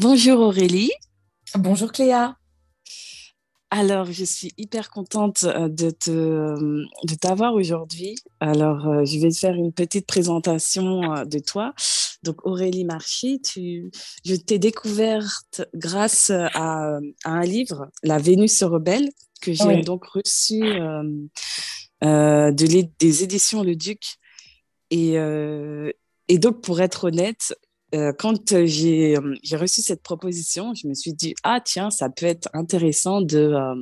Bonjour Aurélie. Bonjour Cléa. Alors, je suis hyper contente euh, de, te, euh, de t'avoir aujourd'hui. Alors, euh, je vais te faire une petite présentation de toi. Donc, Aurélie Marchi, tu, je t'ai découverte grâce à, un livre, La Vénus rebelle, que j'ai donc reçu de des éditions Le Duc. Et, et donc, pour être honnête, euh, quand euh, j'ai reçu cette proposition, je me suis dit, ah tiens, ça peut être intéressant de, euh,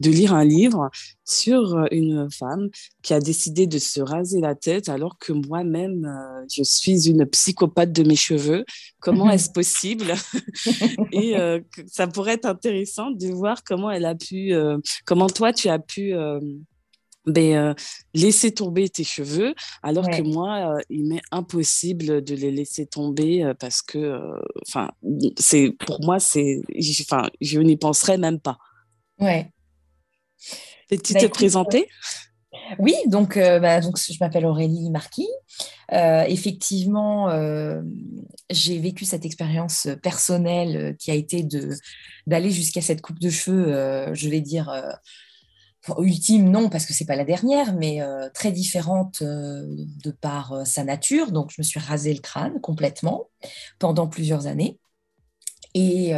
de lire un livre sur une femme qui a décidé de se raser la tête alors que moi-même, je suis une psychopathe de mes cheveux. Comment est-ce possible? Et ça pourrait être intéressant de voir comment elle a pu, comment toi, tu as pu ben, euh, laisser tomber tes cheveux, alors que moi, euh, il m'est impossible de les laisser tomber euh, parce que, enfin, c'est pour moi, c'est, enfin, je n'y penserais même pas. Ouais. Peux-tu bah, te présenter Oui, donc, bah, donc je m'appelle Aurélie Marquis. effectivement, j'ai vécu cette expérience personnelle qui a été de d'aller jusqu'à cette coupe de cheveux, je vais dire ultime, non, parce que c'est pas la dernière, mais euh, très différente euh, de par euh, sa nature. Donc, je me suis rasé le crâne complètement pendant plusieurs années. Et,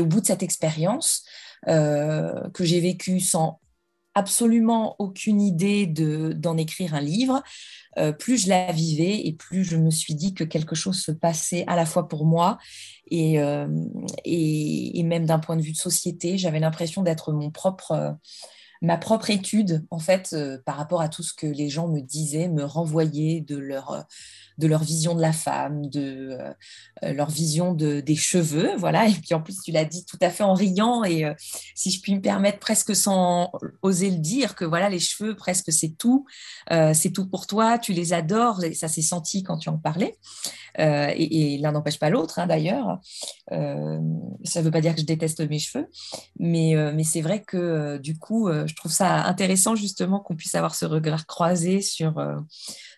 au bout de cette expérience que j'ai vécue sans absolument aucune idée d'en écrire un livre, plus je la vivais et plus je me suis dit que quelque chose se passait à la fois pour moi et, et, et même d'un point de vue de société. J'avais l'impression d'être mon propre ma propre étude, en fait, euh, par rapport à tout ce que les gens me disaient, me renvoyaient de leur, euh, de leur vision de la femme, de euh, leur vision de, des cheveux, voilà. Et puis en plus, tu l'as dit tout à fait en riant et si je puis me permettre, presque sans oser le dire, que voilà, les cheveux, presque c'est tout, c'est tout pour toi, tu les adores, ça s'est senti quand tu en parlais. et, l'un n'empêche pas l'autre, hein, d'ailleurs. ça ne veut pas dire que je déteste mes cheveux, mais, mais c'est vrai que du coup, je trouve ça intéressant justement qu'on puisse avoir ce regard croisé sur, euh,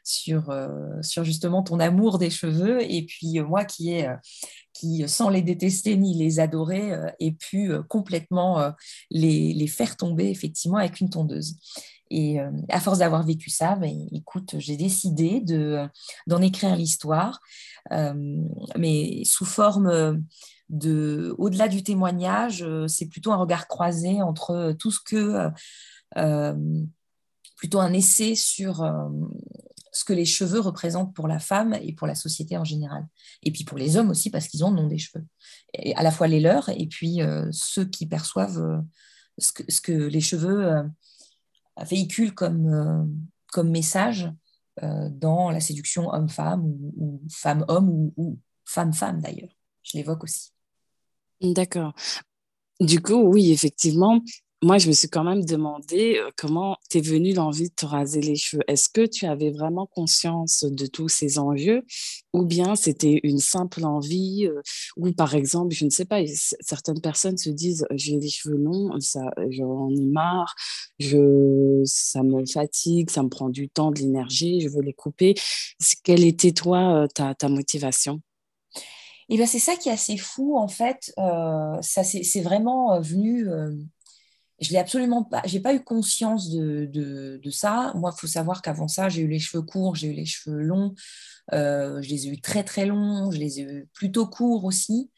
sur, euh, sur justement ton amour des cheveux et puis euh, moi qui est qui, sans les détester ni les adorer, ai pu complètement les, les, faire tomber effectivement avec une tondeuse. Et à force d'avoir vécu ça, ben, écoute, j'ai décidé de, d'en écrire l'histoire, mais sous forme de, au-delà du témoignage, euh, c'est plutôt un regard croisé entre euh, tout ce que, euh, plutôt un essai sur ce que les cheveux représentent pour la femme et pour la société en général. Et puis pour les hommes aussi, parce qu'ils ont non des cheveux. Et à la fois les leurs et puis ceux qui perçoivent ce, que, les cheveux véhiculent comme, message dans la séduction homme-femme ou, femme-homme ou femme-femme d'ailleurs. Je l'évoque aussi. D'accord. Du coup, oui, effectivement, moi, je me suis quand même demandé euh, comment t'es venue l'envie de te raser les cheveux. Est-ce que tu avais vraiment conscience de tous ces enjeux ou bien c'était une simple envie euh, ou par exemple, je ne sais pas, certaines personnes se disent j'ai les cheveux longs, j'en ai marre, je, ça me fatigue, ça me prend du temps, de l'énergie, je veux les couper. Quelle était toi euh, ta, ta motivation? Et ben c'est ça qui est assez fou en fait. Euh, ça c'est vraiment euh, venu. Euh, je l'ai absolument pas. Pas eu conscience de, de, ça. Moi, il faut savoir qu'avant ça, j'ai eu les cheveux courts, j'ai eu les cheveux longs. je les ai eu très très longs. Je les ai eu plutôt courts aussi.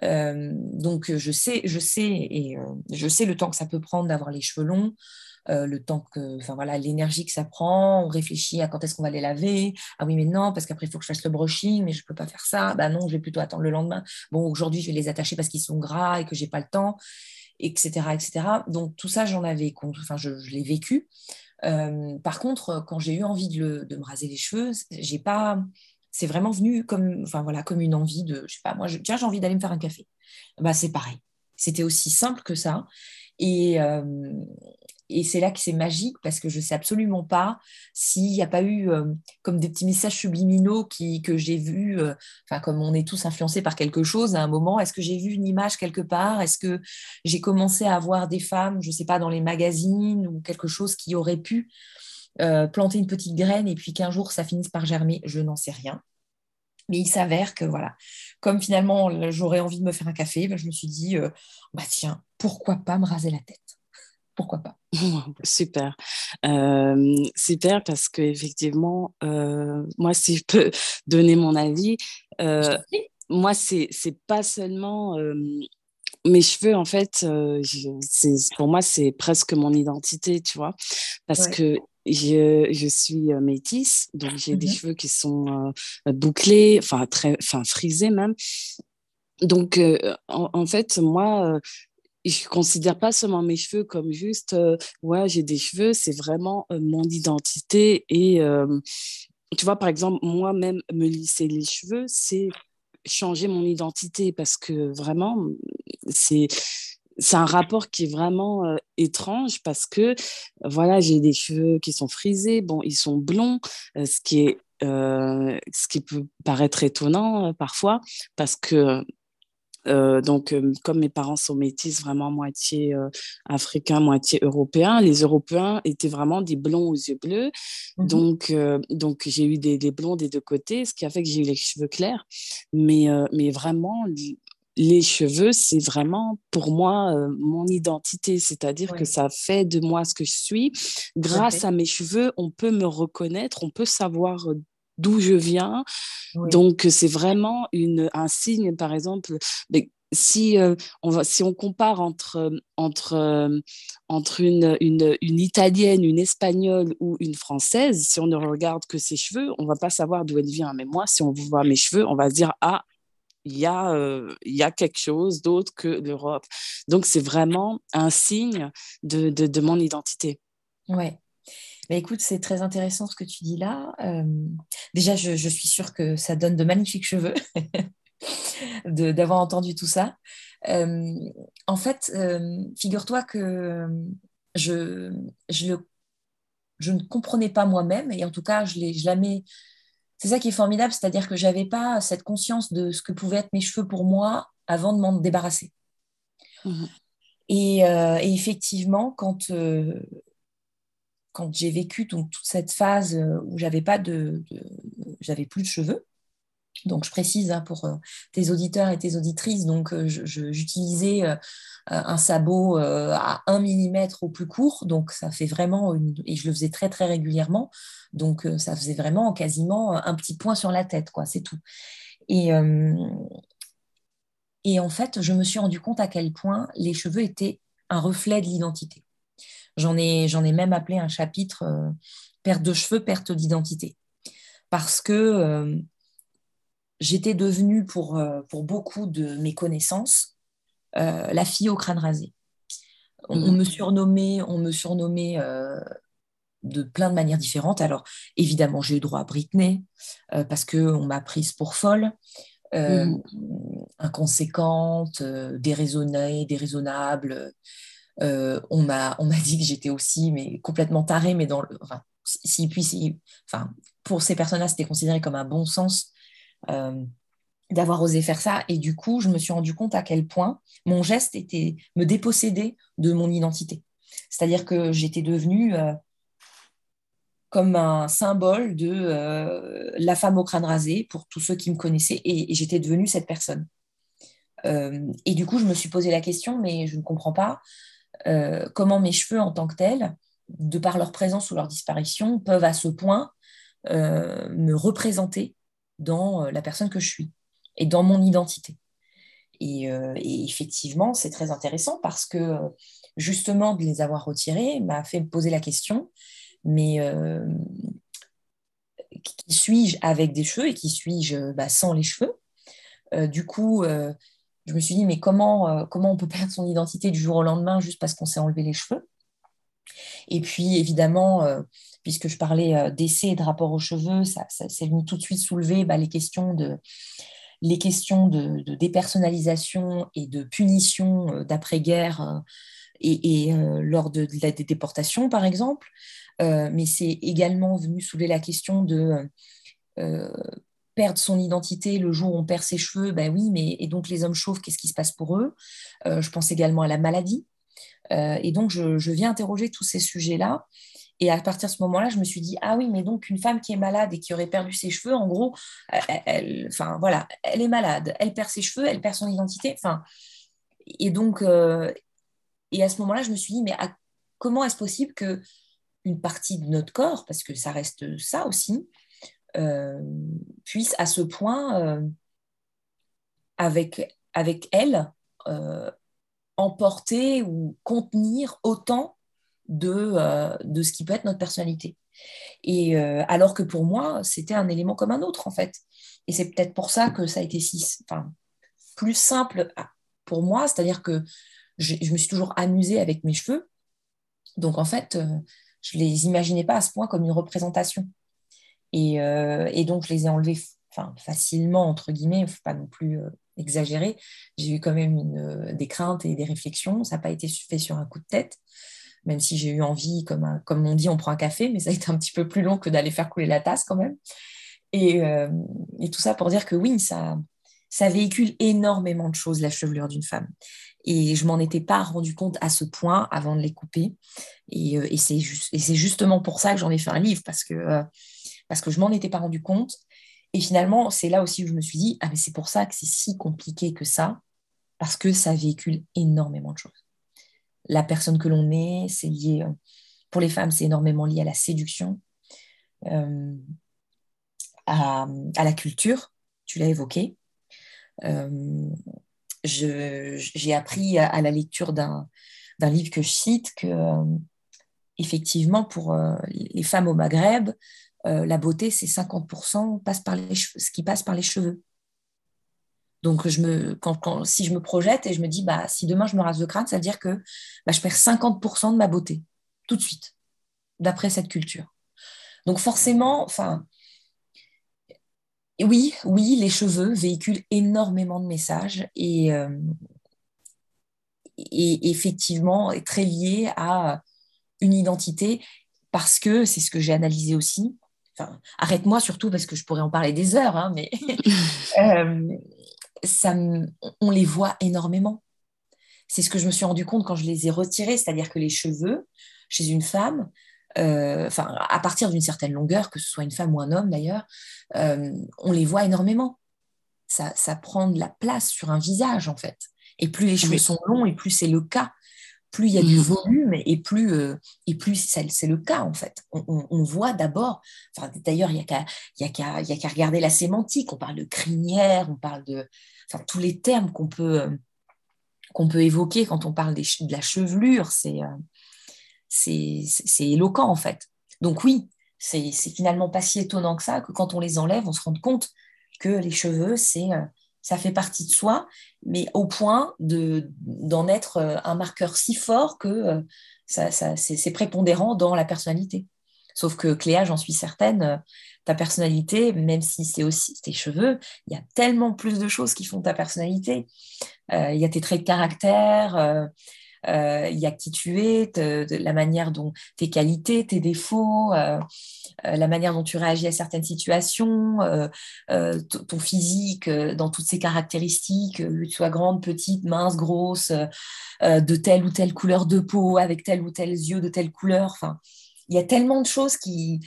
donc je sais, je sais et je sais le temps que ça peut prendre d'avoir les cheveux longs. Euh, le temps que, enfin voilà, l'énergie que ça prend, on réfléchit à quand est-ce qu'on va les laver. Ah oui, mais non, parce qu'après il faut que je fasse le brushing, mais je peux pas faire ça. Bah non, je vais plutôt attendre le lendemain. Bon, aujourd'hui je vais les attacher parce qu'ils sont gras et que j'ai pas le temps, etc., etc. Donc tout ça, j'en avais, enfin je, l'ai vécu. Euh, par contre, quand j'ai eu envie de, me raser les cheveux, j'ai pas, c'est vraiment venu comme, enfin voilà, comme une envie de, je sais pas, moi, tiens, j'ai envie d'aller me faire un café. Bah c'est pareil. C'était aussi simple que ça. Et, euh, et c'est là que c'est magique parce que je ne sais absolument pas s'il n'y a pas eu euh, comme des petits messages subliminaux qui, que j'ai vus, euh, enfin comme on est tous influencés par quelque chose à un moment, est-ce que j'ai vu une image quelque part? Est-ce que j'ai commencé à voir des femmes, je ne sais pas, dans les magazines ou quelque chose qui aurait pu euh, planter une petite graine et puis qu'un jour ça finisse par germer? Je n'en sais rien. Mais il s'avère que voilà, comme finalement j'aurais envie de me faire un café, ben, je me suis dit, bah tiens, pourquoi pas me raser la tête? Pourquoi pas? Super, super parce que effectivement, moi si je peux donner mon avis, moi c'est c'est pas seulement mes cheveux, en fait, pour moi, c'est presque mon identité, tu vois, parce que je, je, suis métisse, donc j'ai des mmh cheveux qui sont bouclés, enfin très, enfin frisés même. Donc, en, fait, moi, je considère pas seulement mes cheveux comme juste, ouais, j'ai des cheveux, c'est vraiment mon identité. Et tu vois, par exemple, moi-même, me lisser les cheveux, c'est changer mon identité parce que vraiment, c'est c'est un rapport qui est vraiment étrange parce que voilà j'ai des cheveux qui sont frisés bon ils sont blonds ce qui est ce qui peut paraître étonnant parfois parce que euh, donc, euh, comme mes parents sont métis, vraiment moitié euh, africain, moitié européen, les Européens étaient vraiment des blonds aux yeux bleus. Mmh donc, donc j'ai eu des, des, blonds des deux côtés, ce qui a fait que j'ai eu les cheveux clairs. Mais, mais vraiment, les cheveux, c'est vraiment pour moi mon identité, c'est-à-dire que ça fait de moi ce que je suis. Grâce à mes cheveux, on peut me reconnaître, on peut savoir d'où je viens. Donc, c'est vraiment une, un signe, par exemple, mais si, euh, on va, si on compare entre, entre, euh, entre une, une, une, italienne, une espagnole ou une française, si on ne regarde que ses cheveux, on va pas savoir d'où elle vient. Mais moi, si on voit mes cheveux, on va se dire, ah, il y, a, euh, il y a quelque chose d'autre que l'Europe. Donc, c'est vraiment un signe de, de, de mon identité. Ouais, écoute, c'est très intéressant ce que tu dis là. Euh, déjà, je, suis sûre que ça donne de magnifiques cheveux d'avoir entendu tout ça. Euh, en fait, euh, figure-toi que je, je, je, ne comprenais pas moi-même, et en tout cas, je, je la mets. C'est ça qui est formidable, c'est-à-dire que je n'avais pas cette conscience de ce que pouvaient être mes cheveux pour moi avant de m'en débarrasser. Mmh et, et, effectivement, quand, quand j'ai vécu donc, toute cette phase euh, où j'avais pas de, j'avais plus de cheveux. Donc, je précise hein, pour euh, tes auditeurs et tes auditrices, donc euh, j'utilisais un sabot à 1 mm au plus court, donc ça fait vraiment, et je le faisais très très régulièrement, donc ça faisait vraiment quasiment un petit point sur la tête, quoi, c'est tout. Et, et en fait, je me suis rendu compte à quel point les cheveux étaient un reflet de l'identité. J'en ai, j'en ai même appelé un chapitre euh, perte de cheveux, perte d'identité. Parce que euh, j'étais devenue pour, euh, pour beaucoup de mes connaissances la fille au crâne rasé. On, me surnommait, on me surnommait de plein de manières différentes. Alors, évidemment, j'ai eu droit à Britney parce qu'on m'a prise pour folle. Mm. inconséquente, déraisonnée, déraisonnable, euh, on m'a dit que j'étais aussi mais complètement tarée, mais dans le, enfin, si, puis, enfin, pour ces personnes-là, c'était considéré comme un bon sens euh, d'avoir osé faire ça. Et du coup, je me suis rendu compte à quel point mon geste était me déposséder de mon identité. C'est-à-dire que j'étais devenue euh, comme un symbole de la femme au crâne rasé pour tous ceux qui me connaissaient, et j'étais devenue cette personne. et du coup, je me suis posé la question, mais je ne comprends pas. Euh, comment mes cheveux en tant que tels, de par leur présence ou leur disparition, peuvent à ce point euh, me représenter dans euh, la personne que je suis et dans mon identité. Et, effectivement, c'est très intéressant parce que justement de les avoir retirés m'a fait poser la question, mais qui suis-je avec des cheveux et qui suis-je bah, sans les cheveux? Du coup, je me suis dit, mais comment, euh, comment on peut perdre son identité du jour au lendemain juste parce qu'on s'est enlevé les cheveux? Et puis, évidemment, euh, puisque je parlais euh, d'essai et de rapport aux cheveux, ça, s'est venu tout de suite soulever bah, les questions de les questions de, dépersonnalisation et de punition d'après-guerre et, lors de, la, des déportations, par exemple. mais c'est également venu soulever la question de perdre son identité le jour où on perd ses cheveux, ben oui, mais et donc les hommes chauves, qu'est-ce qui se passe pour eux? Euh, Je pense également à la maladie. et donc, je, je, viens interroger tous ces sujets-là. Et à partir de ce moment-là, je me suis dit, ah oui, mais donc une femme qui est malade et qui aurait perdu ses cheveux, en gros, elle, enfin voilà, elle est malade, elle perd ses cheveux, elle perd son identité. Enfin, et donc, euh, et à ce moment-là, je me suis dit, mais comment est-ce possible que une partie de notre corps, parce que ça reste ça aussi, euh, puisse à ce point, euh, avec, avec elle, emporter ou contenir autant de, euh, de ce qui peut être notre personnalité. Et euh, alors que pour moi, c'était un élément comme un autre, en fait. Et c'est peut-être pour ça que ça a été si, enfin, plus simple pour moi, c'est-à-dire que je, me suis toujours amusée avec mes cheveux. Donc, en fait, euh, je ne les imaginais pas à ce point comme une représentation. Et, et donc, je les ai enlevés enfin, facilement, entre guillemets, il ne faut pas non plus exagérer. J'ai eu quand même une, des craintes et des réflexions. Ça n'a pas été fait sur un coup de tête même si j'ai eu envie, comme, on dit, on prend un café, mais ça a été un petit peu plus long que d'aller faire couler la tasse quand même. Et, euh, tout ça pour dire que oui, ça, véhicule énormément de choses, la chevelure d'une femme. Et je m'en étais pas rendu compte à ce point avant de les couper. Et, euh, c'est justement pour ça que j'en ai fait un livre, parce que, euh, parce que je m'en étais pas rendu compte. Et finalement, c'est là aussi où je me suis dit, ah mais c'est pour ça que c'est si compliqué que ça, parce que ça véhicule énormément de choses la personne que l'on est. C'est lié, euh, pour les femmes, c'est énormément lié à la séduction, euh, à, la culture, tu l'as évoqué. Euh, j'ai appris à, la lecture d'un livre que je cite que, effectivement, pour les femmes au Maghreb, la beauté, c'est 50% passe par les ce qui passe par les cheveux. Donc, je me, quand, si je me projette et je me dis, bah, si demain je me rase le crâne, ça veut dire que bah, je perds 50% de ma beauté, tout de suite, d'après cette culture. Donc, forcément, enfin, oui, oui, les cheveux véhiculent énormément de messages et, euh, et effectivement, est très lié à une identité parce que c'est ce que j'ai analysé aussi. Enfin, arrête-moi surtout parce que je pourrais en parler des heures, hein, mais euh, ça, on les voit énormément. C'est ce que je me suis rendu compte quand je les ai retirés, c'est-à-dire que les cheveux, chez une femme, euh, enfin, à partir d'une certaine longueur, que ce soit une femme ou un homme d'ailleurs, euh, on les voit énormément. Ça, ça prend de la place sur un visage, en fait. Et plus les cheveux sont longs, et plus c'est le cas plus il y a du mmh. volume et plus, euh, et plus c'est le cas en fait. On, voit d'abord, enfin, d'ailleurs, il n'y a qu'à regarder la sémantique. On parle de crinière, on parle de enfin, tous les termes qu'on peut, euh, qu'on peut évoquer quand on parle des, de la chevelure. Euh, c'est c'est éloquent en fait. Donc oui, c'est finalement pas si étonnant que ça que quand on les enlève, on se rend compte que les cheveux, c'est ça fait partie de soi, mais au point d'en être euh, un marqueur si fort que euh, c'est prépondérant dans la personnalité. Sauf que Cléa, j'en suis certaine, euh, ta personnalité, même si c'est aussi tes cheveux, il y a tellement plus de choses qui font ta personnalité. il y a tes traits de caractère, il y a qui tu es, la manière dont tes qualités, tes défauts, euh, euh, la manière dont tu réagis à certaines situations, ton physique dans toutes ses caractéristiques, que tu sois grande, petite, mince, grosse, de telle ou telle couleur de peau, avec tel ou tel yeux de telle couleur. Enfin, il y a tellement de choses qui,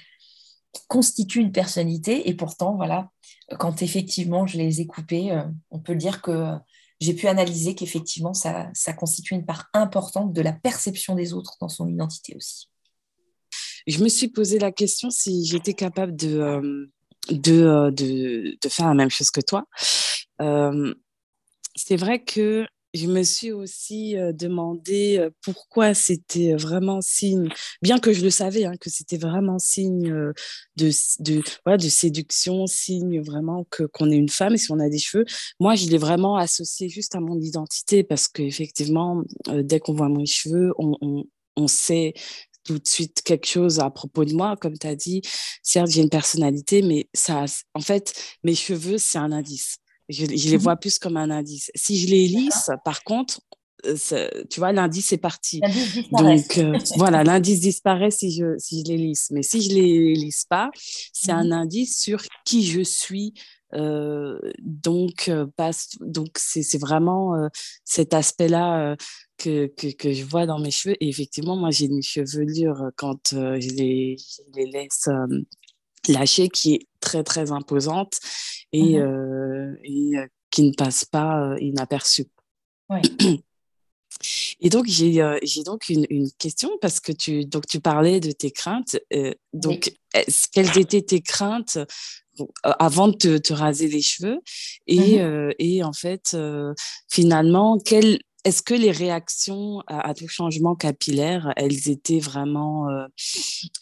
constituent une personnalité et pourtant, voilà, quand effectivement je les ai coupées, on peut dire que j'ai pu analyser qu'effectivement, ça, ça constitue une part importante de la perception des autres dans son identité aussi. Je me suis posé la question si j'étais capable de, euh, de, de, de, faire la même chose que toi. Euh, c'est vrai que je me suis aussi demandé pourquoi c'était vraiment signe, bien que je le savais, hein, que c'était vraiment signe de, de, voilà, de séduction, signe vraiment que qu'on est une femme et si on a des cheveux. Moi, je l'ai vraiment associé juste à mon identité parce qu'effectivement, dès qu'on voit mes cheveux, on, on, on sait tout de suite quelque chose à propos de moi. Comme tu as dit, certes, j'ai une personnalité, mais ça, en fait, mes cheveux, c'est un indice. Je, les vois plus comme un indice. Si je les lisse, par contre, euh, tu vois, l'indice est parti. Donc, euh, voilà, l'indice disparaît si je, si je les lisse. Mais si je ne les lisse pas, c'est un mmh indice sur qui je suis. Euh, donc, donc c'est vraiment cet aspect-là que, que, je vois dans mes cheveux. Et effectivement, moi, j'ai une chevelure quand je, les, les laisse lâcher qui est très, très imposante et, mmh et qui ne passe pas inaperçue. Ouais. Et donc, j'ai j'ai donc une, une, question parce que tu, donc, tu parlais de tes craintes. donc, quelles étaient tes craintes avant de te, te, raser les cheveux? Et, mmh et en fait, finalement, quelle, est-ce que les réactions à, tout changement capillaire, elles étaient vraiment, euh,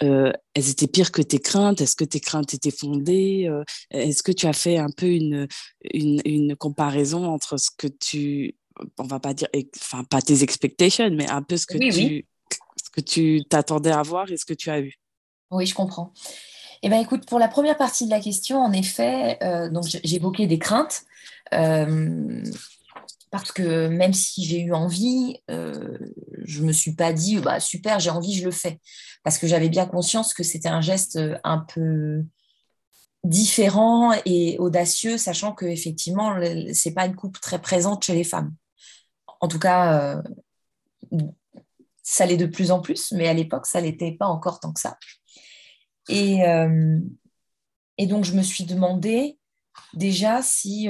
euh, elles étaient pires que tes craintes? Est-ce que tes craintes étaient fondées euh, Est-ce que tu as fait un peu une, une, une, comparaison entre ce que tu, on va pas dire, enfin pas tes expectations, mais un peu ce que tu, ce que tu t'attendais à voir et ce que tu as eu? Oui, je comprends. Eh ben, écoute, pour la première partie de la question, en effet, donc j'évoquais des craintes parce que même si j'ai eu envie, euh, je ne me suis pas dit bah, super, j'ai envie, je le fais. Parce que j'avais bien conscience que c'était un geste euh, un peu différent et audacieux, sachant que effectivement, c'est pas une coupe très présente chez les femmes. En tout cas, euh, ça l'est de plus en plus, mais à l'époque, ça l'était pas encore tant que ça. Et, et donc, je me suis demandé déjà si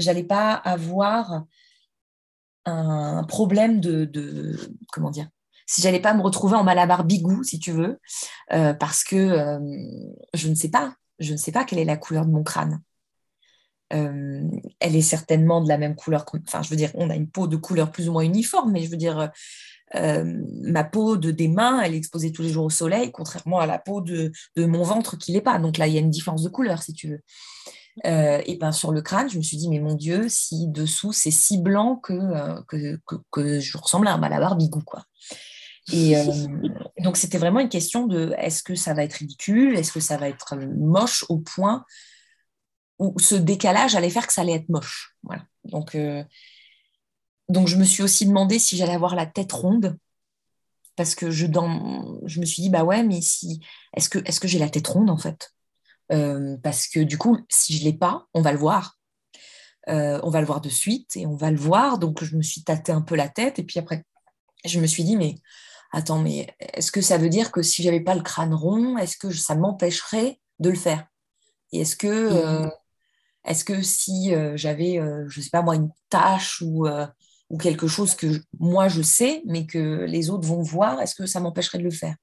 j'allais pas avoir un problème de, comment dire si j'allais pas me retrouver en malabar bigou si tu veux euh, parce que euh, je ne sais pas je ne sais pas quelle est la couleur de mon crâne euh, elle est certainement de la même couleur enfin je veux dire on a une peau de couleur plus ou moins uniforme mais je veux dire ma peau de des mains, elle est exposée tous les jours au soleil, contrairement à la peau de, de mon ventre qui l'est pas. Donc là, il y a une différence de couleur, si tu veux. Euh, et ben sur le crâne, je me suis dit, mais mon Dieu, si dessous c'est si blanc que, euh, que, que, je ressemble à un malabar bigou, quoi. Et euh, donc c'était vraiment une question de est-ce que ça va être ridicule, est-ce que ça va être moche au point où ce décalage allait faire que ça allait être moche? Voilà. Donc, donc je me suis aussi demandé si j'allais avoir la tête ronde parce que je, dans, je me suis dit bah ouais mais si est-ce que est-ce que j'ai la tête ronde en fait? Euh, parce que du coup, si je ne l'ai pas, on va le voir. Euh, on va le voir de suite et on va le voir. Donc, je me suis tâté un peu la tête. Et puis après, je me suis dit, mais attends, mais est-ce que ça veut dire que si j'avais pas le crâne rond, est-ce que ça m'empêcherait de le faire? Et est-ce que, euh, est-ce que si j'avais, je sais pas moi, une tâche ou, ou quelque chose que moi je sais, mais que les autres vont voir, est-ce que ça m'empêcherait de le faire?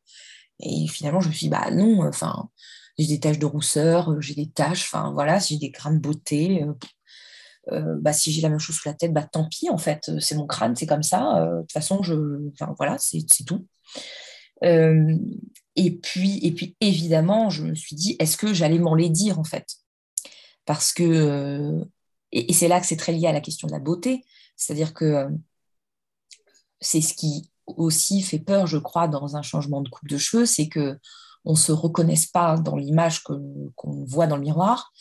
Et finalement, je me suis dit, bah non, enfin, j'ai des taches de rousseur, euh, j'ai des taches, enfin voilà, si j'ai des grains de beauté. Euh, euh, bah, si j'ai la même chose sous la tête, bah, tant pis, en fait, c'est mon crâne, c'est comme ça. de toute façon, je, enfin, voilà, c'est tout. et, puis, et puis, évidemment, je me suis dit, est-ce que j'allais m'en les dire, en fait? Parce que, et, c'est là que c'est très lié à la question de la beauté, c'est-à-dire que c'est ce qui aussi fait peur, je crois, dans un changement de coupe de cheveux, c'est que on ne se reconnaisse pas dans l'image qu'on voit dans le miroir,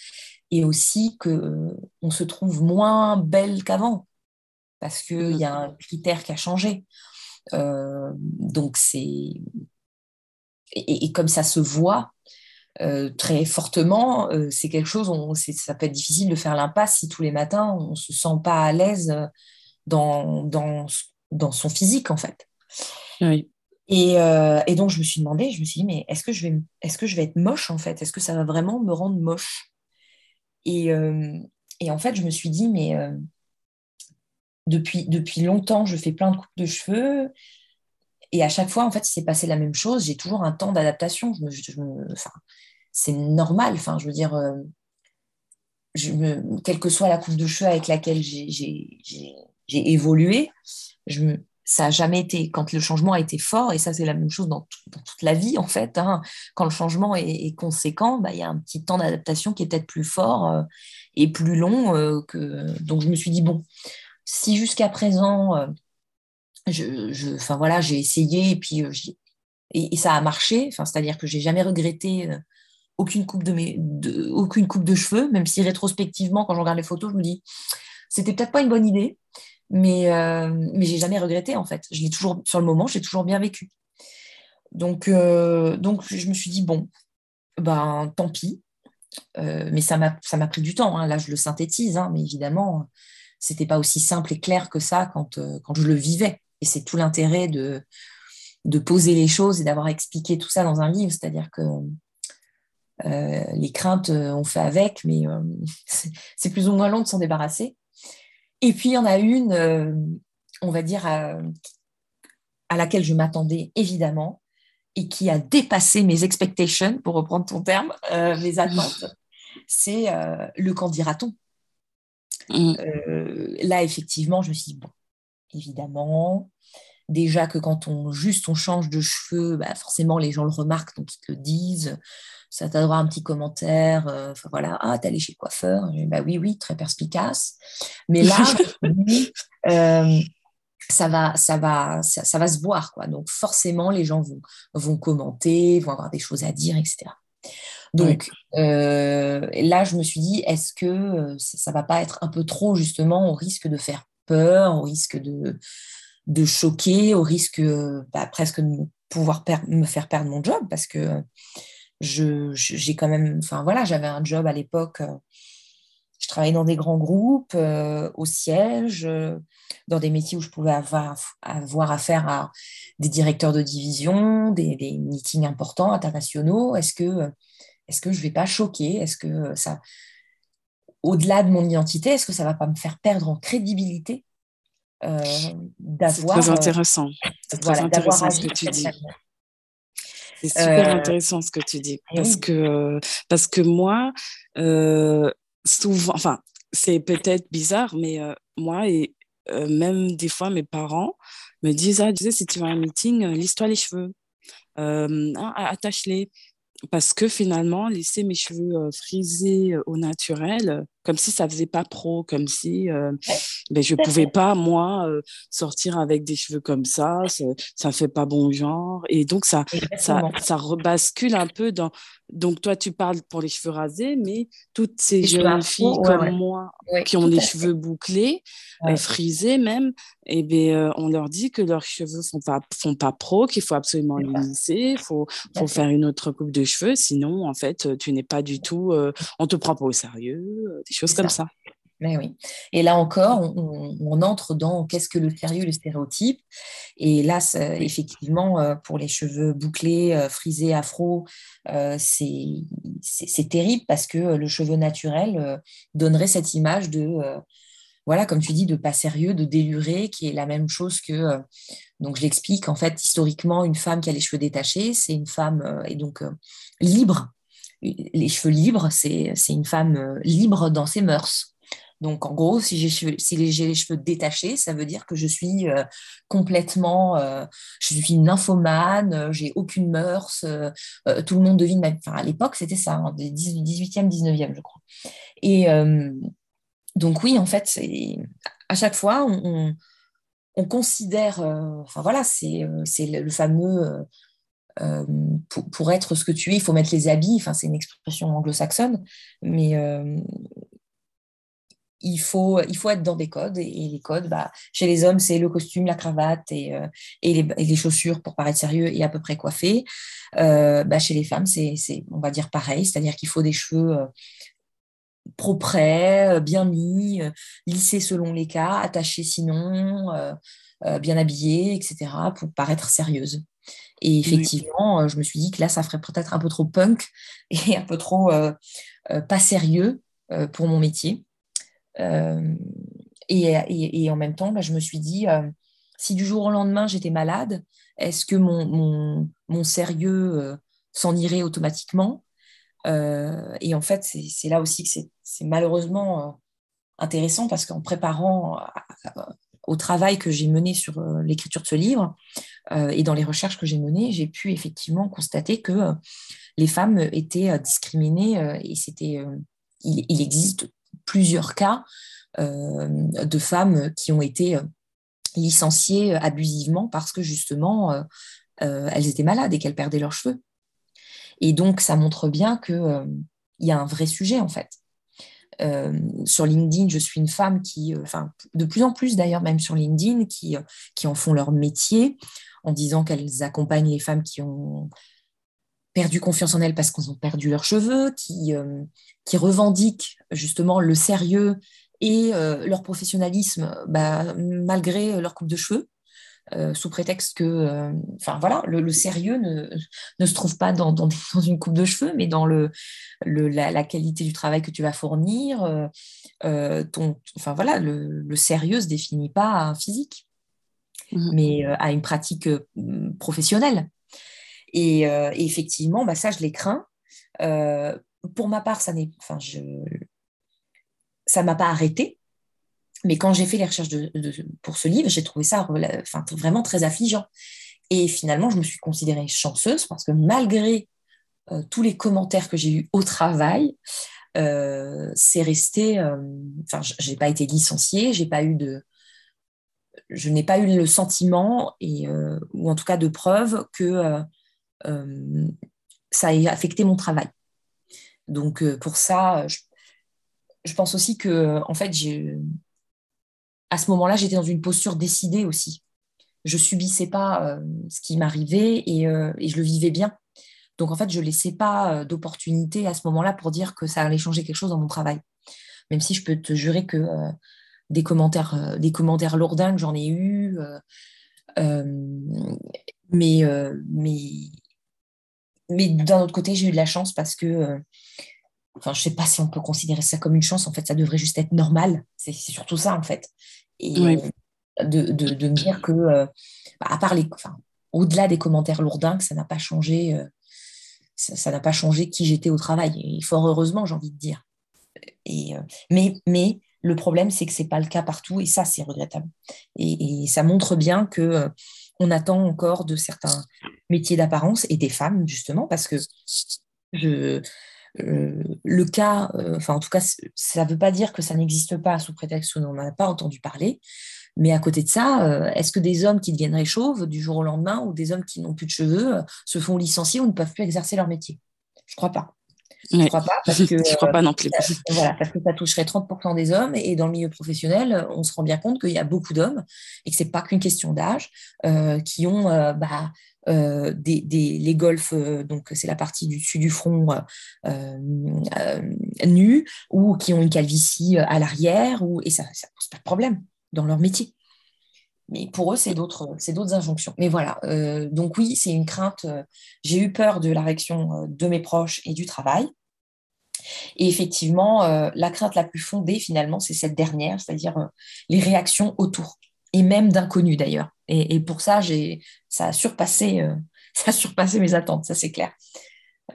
et aussi qu'on euh, se trouve moins belle qu'avant, parce qu'il y a un critère qui a changé. Euh, donc c'est et, comme ça se voit euh, très fortement, c'est quelque chose. On, ça peut être difficile de faire l'impasse si tous les matins on se sent pas à l'aise dans, dans, dans son physique en fait. Oui. Euh, et, donc, je me suis demandé, je me suis dit, mais est-ce que, je vais, est-ce que je vais être moche, en fait? Est-ce que ça va vraiment me rendre moche? Et, euh, et, en fait, je me suis dit, mais euh, depuis, depuis longtemps, je fais plein de coupes de cheveux. Et à chaque fois, en fait, il s'est passé la même chose. J'ai toujours un temps d'adaptation. C'est normal. Enfin, je veux dire, quelle que soit la coupe de cheveux avec laquelle j'ai évolué, je me, ça n'a jamais été, quand le changement a été fort, et ça c'est la même chose dans, toute la vie en fait, hein, quand le changement est, conséquent, bah, il y a un petit temps d'adaptation qui est peut-être plus fort euh, et plus long. Euh. Donc je me suis dit, bon, si jusqu'à présent, euh, je, voilà, j'ai essayé et puis ça a marché, c'est-à-dire que j'ai jamais regretté aucune coupe de, mes, aucune coupe de cheveux, même si rétrospectivement, quand je regarde les photos, je me dis, c'était peut-être pas une bonne idée mais, euh, mais j'ai jamais regretté en fait. Je l'ai toujours, sur le moment, j'ai toujours bien vécu. Donc, euh, donc je me suis dit, bon, ben tant pis. Euh, mais ça m'a pris du temps. Hein. Là, je le synthétise, hein, mais évidemment, c'était pas aussi simple et clair que ça quand, quand je le vivais. Et c'est tout l'intérêt de, de poser les choses et d'avoir expliqué tout ça dans un livre. C'est-à-dire que les craintes, on fait avec, mais c'est plus ou moins long de s'en débarrasser. Et puis, il y en a une, on va dire, à, à laquelle je m'attendais évidemment et qui a dépassé mes expectations, pour reprendre ton terme, mes attentes c'est euh, le candidaton. Mm. Euh, là, effectivement, je me suis dit, bon, évidemment, déjà que quand on juste on change de cheveux, bah, forcément les gens le remarquent, donc ils te le disent. Ça t'aura un petit commentaire, euh, voilà, ah, t'es allé chez le coiffeur. bah oui, oui, très perspicace. Mais là, ça va, ça va, ça, va se voir, quoi. Donc forcément, les gens vont, vont commenter, vont avoir des choses à dire, etc. Donc euh, là, je me suis dit, est-ce que euh, ça ne va pas être un peu trop justement au risque de faire peur, au risque de, de choquer, au risque bah, presque de pouvoir me faire perdre mon job? Parce que je, j'ai quand même, enfin voilà, j'avais un job à l'époque, euh, je travaillais dans des grands groupes, au siège, dans des métiers où je pouvais avoir, avoir affaire à des directeurs de division, des, des meetings importants, internationaux. Est-ce que est-ce que je ne vais pas choquer? Est-ce que ça, au-delà de mon identité, est-ce que ça ne va pas me faire perdre en crédibilité euh, d'avoir. C'est très intéressant. C'est très intéressant ce que tu dis. C'est super euh, intéressant ce que tu dis. Eh parce, que, parce que moi, euh, souvent, enfin, c'est peut-être bizarre, mais moi, et même des fois, mes parents me disent Ah, tu sais, si tu vas à un meeting, lisse-toi les cheveux, ah, attache-les. Parce que finalement, laisser mes cheveux euh, frisés euh, au naturel, comme si ça faisait pas pro, comme si euh, ben, je pouvais pas, moi, sortir avec des cheveux comme ça, ça, ne fait pas bon genre. Et donc, ça, ça, ça, rebascule un peu dans. Donc, toi, tu parles pour les cheveux rasés, mais toutes ces jeunes filles comme moi qui ont les cheveux bouclés, frisés même, et eh bien, on leur dit que leurs cheveux font pas, font pas pro, qu'il faut absolument les lisser, il faut, faut faire une autre coupe de cheveux, sinon, en fait, tu n'es pas du tout, on te prend pas au sérieux, des choses comme ça. Mais oui. Et là encore, on, entre dans qu'est-ce que le sérieux, le stéréotype. Et là, effectivement, euh, pour les cheveux bouclés, euh, frisés, afro, euh, c'est terrible parce que le cheveu naturel donnerait cette image de, voilà, comme tu dis, de pas sérieux, de déluré, qui est la même chose que. donc, je l'explique. En fait, historiquement, une femme qui a les cheveux détachés, c'est une femme et donc libre les cheveux libres, c'est une femme euh, libre dans ses mœurs. Donc, en gros, si j'ai les cheveux détachés, ça veut dire que je suis euh, complètement, euh, je suis nymphomane, j'ai aucune mœurs, tout le monde devine ma Enfin, à l'époque, c'était ça, hein, 18e, 19e, je crois. Et donc, oui, en fait, à chaque fois, on, on considère, enfin voilà, c'est le fameux euh, pour, être ce que tu es, il faut mettre les habits. Enfin, c'est une expression anglo-saxonne, mais euh, il, faut, il faut être dans des codes. Et, les codes, bah, chez les hommes, c'est le costume, la cravate et, euh, et, les, chaussures pour paraître sérieux et à peu près coiffé. Bah, chez les femmes, c'est, on va dire pareil, c'est-à-dire qu'il faut des cheveux propres, bien mis, lissés selon les cas, attachés sinon, bien habillés, etc., pour paraître sérieuse. Et effectivement, euh, je me suis dit que là, ça ferait peut-être un peu trop punk et un peu trop euh, euh, pas sérieux pour mon métier. Et, en même temps, bah, je me suis dit, si du jour au lendemain j'étais malade, est-ce que mon, mon, sérieux s'en irait automatiquement? Et en fait, c'est là aussi que c'est malheureusement intéressant parce qu'en préparant au travail que j'ai mené sur l'écriture de ce livre, et dans les recherches que j'ai menées, j'ai pu effectivement constater que euh, les femmes étaient euh, discriminées et c'était, il, existe plusieurs cas de femmes qui ont été licenciées abusivement parce que justement elles étaient malades et qu'elles perdaient leurs cheveux. Et donc ça montre bien qu'il y a un vrai sujet en fait. sur LinkedIn, je suis une femme qui, enfin, de plus en plus d'ailleurs, même sur LinkedIn, qui, qui en font leur métier, en disant qu'elles accompagnent les femmes qui ont perdu confiance en elles parce qu'elles ont perdu leurs cheveux, qui, euh, revendiquent justement le sérieux et leur professionnalisme bah, malgré leur coupe de cheveux. sous prétexte que, le, sérieux ne, se trouve pas dans, une coupe de cheveux, mais dans la, qualité du travail que tu vas fournir. le, le, sérieux se définit pas physique, mmh. mais à une pratique professionnelle. Et, et effectivement, bah, ça, je les crains. pour ma part, ça n'est, enfin, je, ça m'a pas arrêté. Mais quand j'ai fait les recherches de, pour ce livre, j'ai trouvé ça enfin, vraiment très affligeant. Et finalement, je me suis considérée chanceuse parce que malgré euh, tous les commentaires que j'ai eus au travail, euh, c'est resté. Euh, enfin, je n'ai pas été licenciée, j'ai pas eu de. Je n'ai pas eu le sentiment, et, ou en tout cas de preuve, que ça ait affecté mon travail. Donc, pour ça, je pense aussi que, en fait, à ce moment-là, j'étais dans une posture décidée aussi. Je subissais pas euh, ce qui m'arrivait euh, et, je le vivais bien. Donc, en fait, je laissais pas euh, d'opportunité à ce moment-là pour dire que ça allait changer quelque chose dans mon travail. Même si je peux te jurer que des commentaires, des commentaires lourdins j'en ai eu, mais, mais, mais d'un autre côté, j'ai eu de la chance parce que enfin, je sais pas si on peut considérer ça comme une chance. En fait, ça devrait juste être normal. C'est surtout ça, en fait. Et de, de, me dire que, euh, bah, à part les, enfin, au-delà des commentaires lourdins, que ça n'a pas changé, euh, ça n'a pas changé qui j'étais au travail. Et fort heureusement, j'ai envie de dire. Et, euh, mais, mais le problème, c'est que c'est pas le cas partout, et ça, c'est regrettable. Et, ça montre bien que on attend encore de certains métiers d'apparence et des femmes, justement, parce que euh, le cas, euh, enfin en tout cas, ça ne veut pas dire que ça n'existe pas sous prétexte qu'on n'en a pas entendu parler. Mais à côté de ça, euh, est-ce que des hommes qui deviennent chauves du jour au lendemain ou des hommes qui n'ont plus de cheveux se font licencier ou ne peuvent plus exercer leur métier? Je ne crois pas. Je ne crois pas parce que je crois pas non plus. voilà, parce que ça toucherait 30% des hommes et dans le milieu professionnel, on se rend bien compte qu'il y a beaucoup d'hommes et que c'est pas qu'une question d'âge qui ont bah, euh, des, les golfs, euh, donc c'est la partie du dessus du front euh, nue, ou qui ont une calvitie à l'arrière, ou, et ça ne pose pas de problème dans leur métier. Mais pour eux, c'est d'autres, c'est d'autres injonctions. Mais voilà, donc oui, c'est une crainte. j'ai eu peur de la réaction de mes proches et du travail. Et effectivement, la crainte la plus fondée, finalement, c'est cette dernière, c'est-à-dire les réactions autour et même d'inconnus d'ailleurs. Et, pour ça, j'ai, ça, a surpassé, euh, ça a surpassé mes attentes, ça c'est clair.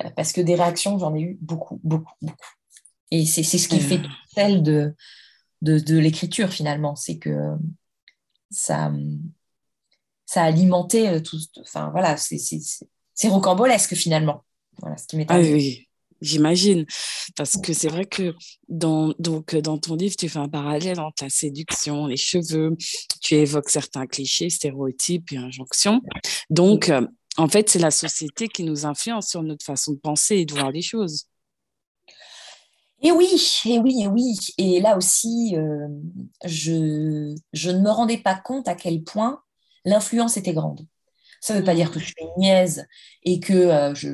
Euh, parce que des réactions, j'en ai eu beaucoup, beaucoup, beaucoup. Et c'est, ce qui fait celle de, de, l'écriture finalement, c'est que ça, ça a alimenté euh, tout. Enfin voilà, c'est, rocambolesque finalement. Voilà ce qui m'est ah arrivé. J'imagine, parce que c'est vrai que dans, donc, dans ton livre, tu fais un parallèle entre la séduction, les cheveux, tu évoques certains clichés, stéréotypes et injonctions. Donc, euh, en fait, c'est la société qui nous influence sur notre façon de penser et de voir les choses. Et oui, et oui, et oui. Et là aussi, euh, je, je ne me rendais pas compte à quel point l'influence était grande. Ça ne veut pas dire que je suis niaise et que euh, je,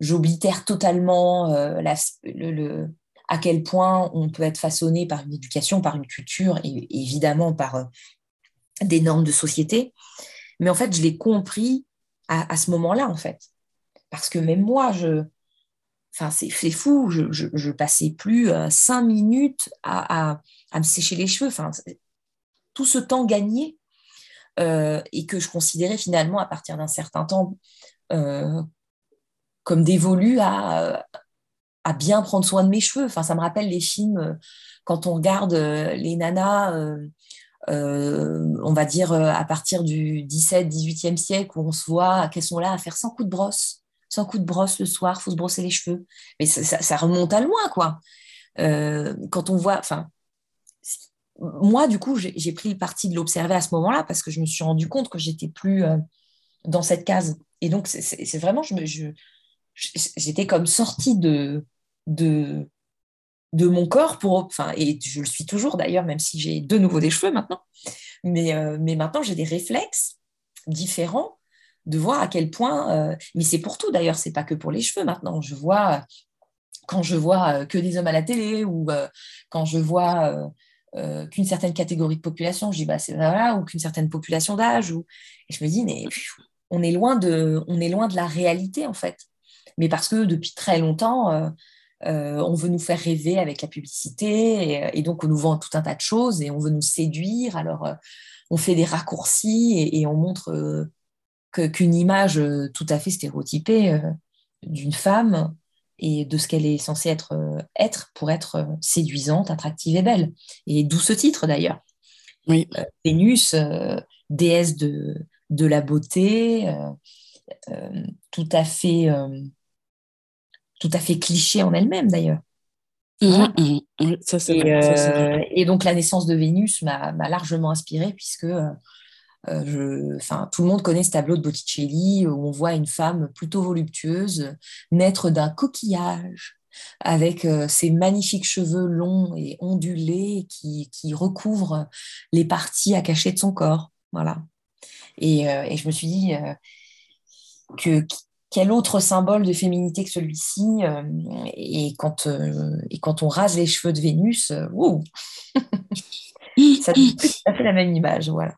j'oblitère totalement euh, le, à quel point on peut être façonné par une éducation, par une culture et, évidemment par euh, des normes de société. Mais en fait, je l'ai compris à, ce moment-là, en fait. Parce que même moi, je, enfin, c'est fou, je, je, passais plus euh, cinq minutes à, me sécher les cheveux. Enfin, tout ce temps gagné et que je considérais finalement à partir d'un certain temps comme dévolu à, bien prendre soin de mes cheveux. Enfin, ça me rappelle les films euh, quand on regarde euh, les nanas, euh, on va dire à partir du 17, 18e siècle, où on se voit qu'elles sont là à faire 100 coups de brosse. 100 coups de brosse le soir, faut se brosser les cheveux. Mais ça, remonte à loin, quoi. quand on voit, enfin, moi, du coup, j'ai pris le parti de l'observer à ce moment-là parce que je me suis rendu compte que j'étais plus dans cette case. Et donc, c'est vraiment, j'étais comme sortie de, de, de mon corps pour, enfin, et je le suis toujours d'ailleurs, même si j'ai de nouveau des cheveux maintenant, mais, euh, mais maintenant j'ai des réflexes différents de voir à quel point, euh, mais c'est pour tout d'ailleurs, c'est pas que pour les cheveux maintenant, je vois quand je vois que des hommes à la télé ou quand je vois qu'une certaine catégorie de population, je dis bah c'est voilà, ou qu'une certaine population d'âge, ou et je me dis mais on est loin de, on est loin de la réalité en fait. Mais parce que depuis très longtemps, on veut nous faire rêver avec la publicité et, donc on nous vend tout un tas de choses et on veut nous séduire. Alors on fait des raccourcis et, on montre qu'une image tout à fait stéréotypée d'une femme et de ce qu'elle est censée être, euh, être pour être euh, séduisante, attractive et belle. Et d'où ce titre d'ailleurs. Oui. Euh, Vénus, déesse de, de la beauté, tout à fait tout à fait cliché en elle-même d'ailleurs. Mmh, mmh. et, donc la naissance de Vénus m'a largement inspirée puisque euh, enfin, tout le monde connaît ce tableau de Botticelli où on voit une femme plutôt voluptueuse naître d'un coquillage avec euh, ses magnifiques cheveux longs et ondulés qui, recouvrent les parties à cacher de son corps. Voilà. Et, euh, je me suis dit que quel autre symbole de féminité que celui-ci et, quand, et quand on rase les cheveux de Vénus, ça tout à fait la même image. Voilà.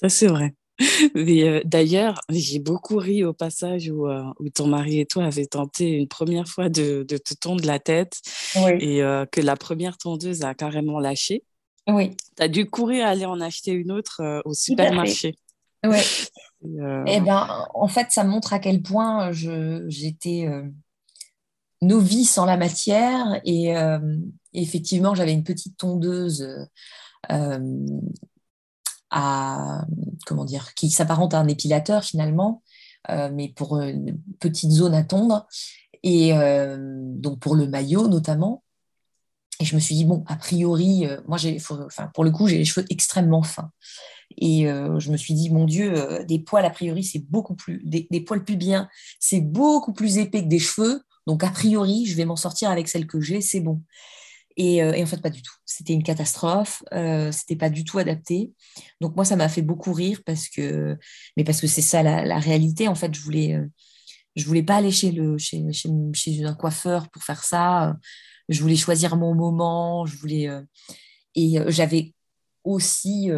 Ça, c'est vrai. Mais euh, d'ailleurs, j'ai beaucoup ri au passage où, euh, où, ton mari et toi avez tenté une première fois de, de te tondre la tête et euh, que la première tondeuse a carrément lâché. Oui. Tu as dû courir aller en acheter une autre au supermarché. Oui. Eh ben, en fait, ça montre à quel point j'étais novice en la matière et effectivement, j'avais une petite tondeuse à, comment dire, qui s'apparente à un épilateur finalement, euh, mais pour une petite zone à tondre, et euh, donc pour le maillot notamment. Et je me suis dit, bon, a priori, euh, moi, j'ai, enfin, pour le coup, j'ai les cheveux extrêmement fins. Et je me suis dit, mon Dieu, des poils, a priori, c'est beaucoup plus, des, des poils pubiens, c'est beaucoup plus épais que des cheveux. Donc, a priori, je vais m'en sortir avec celle que j'ai, c'est bon. Euh, et, en fait, pas du tout. C'était une catastrophe. Euh, c'était pas du tout adapté. Donc moi, ça m'a fait beaucoup rire parce que, mais parce que c'est ça la, réalité. En fait, je voulais, euh, je voulais pas aller chez le, chez, chez, un coiffeur pour faire ça. Je voulais choisir mon moment. Je voulais, et j'avais aussi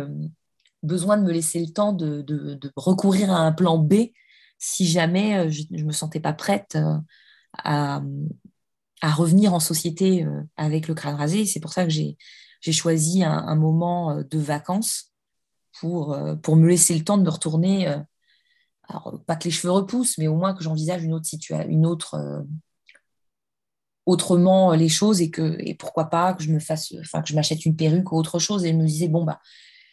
besoin de me laisser le temps de, de, recourir à un plan B si jamais je, ne me sentais pas prête à, à revenir en société euh, avec le crâne rasé. C'est pour ça que j'ai choisi un, moment euh, de vacances pour, euh, pour me laisser le temps de me retourner. Alors, pas que les cheveux repoussent, mais au moins que j'envisage une autre situation, une autre autrement les choses et que et pourquoi pas que je me fasse enfin que je m'achète une perruque ou autre chose et je me disais bon bah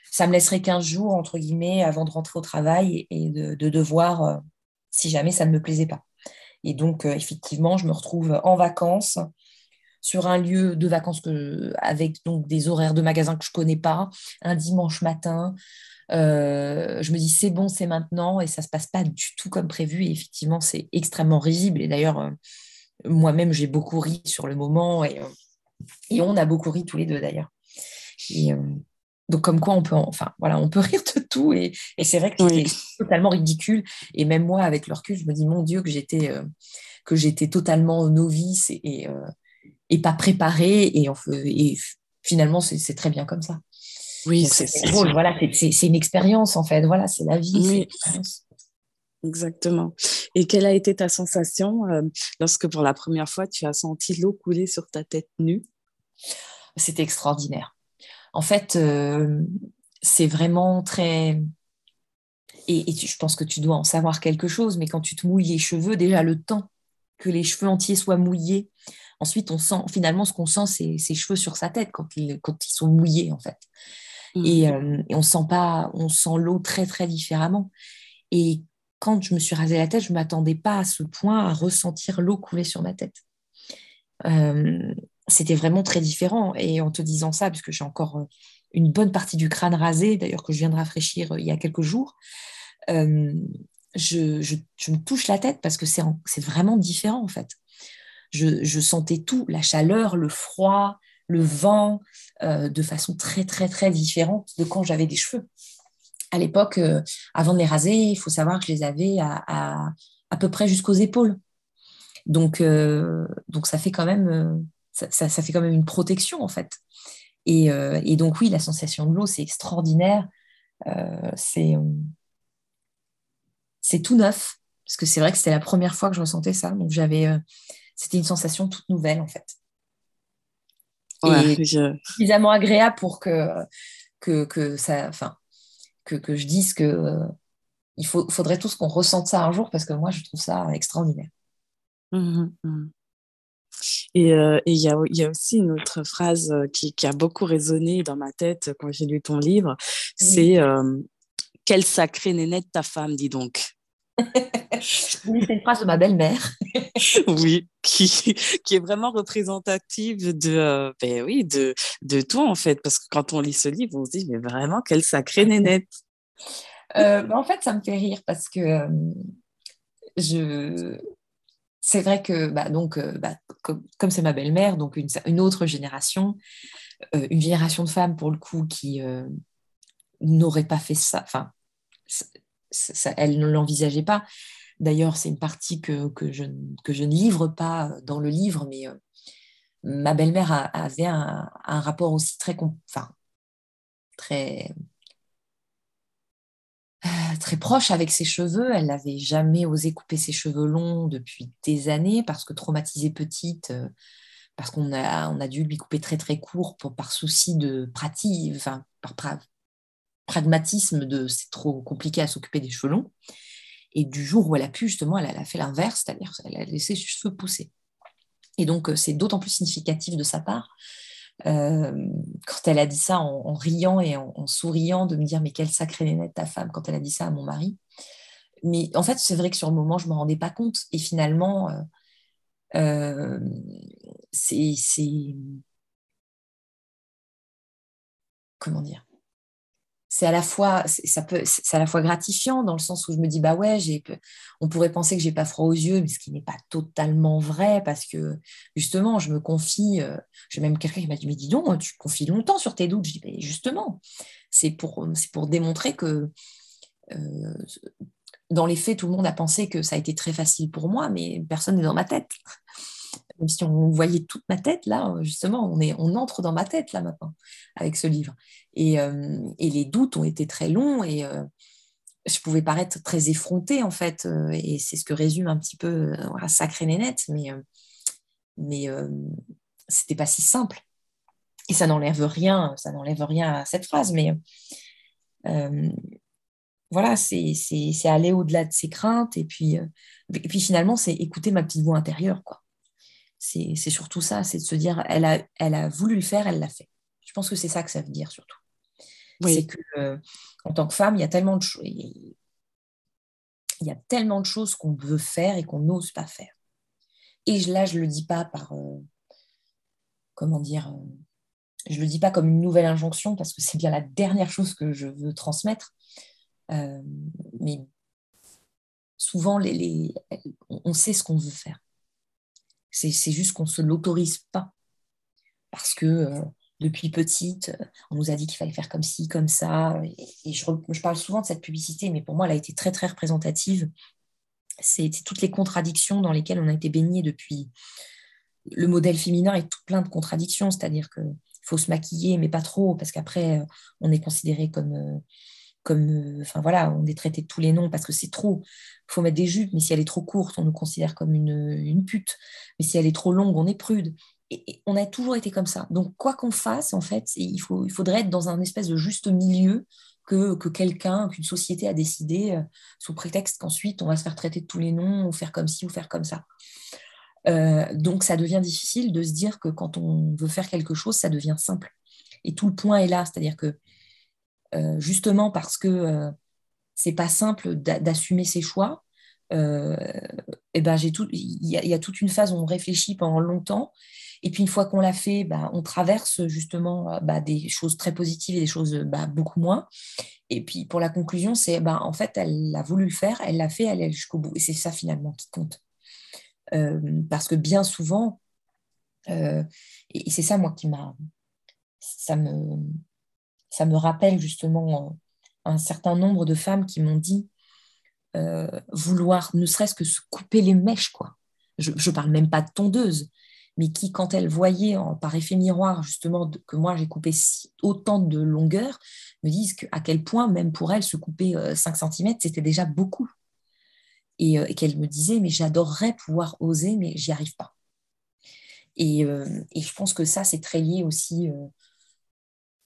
ça me laisserait 15 jours entre guillemets avant de rentrer au travail et, de, devoir si jamais ça ne me plaisait pas et donc, euh, effectivement, je me retrouve en vacances sur un lieu de vacances avec donc des horaires de magasins que je ne connais pas, un dimanche matin. Euh, je me dis c'est bon, c'est maintenant, et ça ne se passe pas du tout comme prévu. Et effectivement, c'est extrêmement risible. Et d'ailleurs, euh, moi-même, j'ai beaucoup ri sur le moment, et, et, on a beaucoup ri tous les deux d'ailleurs. Donc comme quoi on peut, enfin voilà, on peut rire de tout et, c'est vrai que c'était totalement ridicule. Et même moi, avec le recul, je me dis mon Dieu que j'étais euh, que j'étais totalement novice et, euh, et, pas préparée et, et finalement c'est très bien comme ça. Oui, c'est drôle. Voilà, c'est une expérience en fait. Voilà, c'est la vie. Exactement. Et quelle a été ta sensation euh, lorsque pour la première fois tu as senti l'eau couler sur ta tête nue? C'était extraordinaire en fait, euh, c'est vraiment très... Et, je pense que tu dois en savoir quelque chose, mais quand tu te mouilles les cheveux, déjà le temps que les cheveux entiers soient mouillés, ensuite on sent, finalement, ce qu'on sent, c'est ses cheveux sur sa tête quand ils, quand ils sont mouillés, en fait. Mmh. Euh, et, on sent pas, on sent l'eau très, très différemment. Et quand je me suis rasé la tête, je ne m'attendais pas à ce point à ressentir l'eau couler sur ma tête. Euh, c'était vraiment très différent. Et en te disant ça, puisque j'ai encore euh, une bonne partie du crâne rasé, d'ailleurs que je viens de rafraîchir euh, il y a quelques jours, euh, je, me touche la tête parce que c'est vraiment différent en fait. Je, sentais tout, la chaleur, le froid, le vent, de façon très très très différente de quand j'avais des cheveux. À l'époque, avant de les raser, il faut savoir que je les avais à, à peu près jusqu'aux épaules. Donc, donc ça fait quand même ça, ça, fait quand même une protection en fait. Et, et donc oui, la sensation de l'eau, c'est extraordinaire. c'est c'est tout neuf parce que c'est vrai que c'était la première fois que je ressentais ça. Donc j'avais, c'était une sensation toute nouvelle en fait. et suffisamment agréable pour que que, que ça, enfin, que, que, je dise que il faut, faudrait tous qu'on ressente ça un jour parce que moi je trouve ça extraordinaire. Mmh mmh. Et il y, a, y, a, aussi une autre phrase qui, qui, a beaucoup résonné dans ma tête quand j'ai lu ton livre, c'est Quelle sacrée nénette ta femme, dis donc c'est une phrase de ma belle-mère. oui, qui, qui, est vraiment représentative de, ben oui, de, de toi, en fait. Parce que quand on lit ce livre, on se dit, mais vraiment, quelle sacrée nénette. Euh, ben, en fait, ça me fait rire parce que je... c'est vrai que, bah, donc, bah, comme c'est ma belle-mère, donc une, autre génération, une génération de femmes, pour le coup, qui n'aurait pas fait ça. Enfin, elle ne l'envisageait pas. D'ailleurs, c'est une partie que, que, je, que, je, ne livre pas dans le livre, mais euh, ma belle-mère avait un, un, rapport aussi très, enfin, très, euh, très proche avec ses cheveux. Elle n'avait jamais osé couper ses cheveux longs depuis des années parce que traumatisée petite, euh, parce qu'on a, on a dû lui couper très très court pour, par souci de pratique, par, pragmatisme de c'est trop compliqué à s'occuper des cheveux longs. Et du jour où elle a pu, justement, elle, a fait l'inverse, c'est-à-dire elle a laissé ses cheveux pousser. Et donc, euh, c'est d'autant plus significatif de sa part euh, quand elle a dit ça en, riant et en, souriant, de me dire mais quelle sacrée nénette ta femme quand elle a dit ça à mon mari. Mais en fait, c'est vrai que sur le moment, je ne me rendais pas compte. Et finalement, euh, c'est comment dire? C'est à la fois ça peut c'est à la fois gratifiant dans le sens où je me dis bah ouais j'ai on pourrait penser que j'ai pas froid aux yeux mais ce qui n'est pas totalement vrai parce que justement je me confie euh, j'ai même quelqu'un qui m'a dit mais dis donc tu confies longtemps sur tes doutes. Je dis mais justement c'est pour c'est pour démontrer que euh, dans les faits tout le monde a pensé que ça a été très facile pour moi mais personne n'est dans ma tête même si on voyait toute ma tête, là, justement, on, est, on entre dans ma tête, là, maintenant, avec ce livre. Et, euh, les doutes ont été très longs et euh, je pouvais paraître très effrontée, en fait. Euh, et c'est ce que résume un petit peu Sacré Nénette, mais, mais c'était pas si simple. Et ça n'enlève rien, ça n'enlève rien à cette phrase, mais voilà, c'est aller au-delà de ses craintes et puis, et puis finalement, c'est écouter ma petite voix intérieure, quoi c'est surtout ça, c'est de se dire, elle a, elle a voulu le faire, elle l'a fait. Je pense que c'est ça que ça veut dire surtout. C'est que euh, en tant que femme, il y a tellement de choses, il y a tellement de choses qu'on veut faire et qu'on n'ose pas faire. Et là, je le dis pas par, euh, comment dire, euh, je le dis pas comme une nouvelle injonction parce que c'est bien la dernière chose que je veux transmettre. mais souvent, les, on sait ce qu'on veut faire. C'est juste qu'on ne se l'autorise pas. Parce que euh, depuis petite, euh, on nous a dit qu'il fallait faire comme ci, comme ça. Et, je, parle souvent de cette publicité, mais pour moi, elle a été très, très représentative. C'est toutes les contradictions dans lesquelles on a été baigné depuis. Le modèle féminin est tout plein de contradictions, c'est-à-dire qu'il faut se maquiller, mais pas trop, parce qu'après, euh, on est considéré comme comme, euh, enfin voilà, on est traité de tous les noms parce que c'est trop. Il faut mettre des jupes, mais si elle est trop courte, on nous considère comme une, une pute. Mais si elle est trop longue, on est prude. Et, on a toujours été comme ça. Donc, quoi qu'on fasse, en fait, il, faut, il faudrait être dans un espèce de juste milieu que, que quelqu'un, qu'une société a décidé, euh, sous prétexte qu'ensuite, on va se faire traiter de tous les noms, ou faire comme ci, ou faire comme ça. Euh, donc, ça devient difficile de se dire que quand on veut faire quelque chose, ça devient simple. Et tout le point est là, c'est-à-dire que euh, justement parce que euh, c'est pas simple d'assumer ses choix. et euh, eh ben j'ai tout, il y, a toute une phase où on réfléchit pendant longtemps, et puis une fois qu'on l'a fait, bah, on traverse justement bah, des choses très positives et des choses bah, beaucoup moins. Et puis pour la conclusion, c'est en fait, elle a voulu le faire, elle l'a fait, elle est jusqu'au bout. Et c'est ça finalement qui compte. parce que bien souvent, et c'est ça moi qui m'a, ça me, ça me rappelle justement euh, un certain nombre de femmes qui m'ont dit euh, vouloir ne serait-ce que se couper les mèches, quoi. je ne parle même pas de tondeuse, mais qui, quand elle voyait par effet miroir, justement, que moi j'ai coupé autant de longueur, me disent à quel point, même pour elle, se couper 5 euh, cm, c'était déjà beaucoup. Euh, et, qu'elle me disait, mais j'adorerais pouvoir oser, mais j'y arrive pas. Et, euh, et, je pense que ça, c'est très lié aussi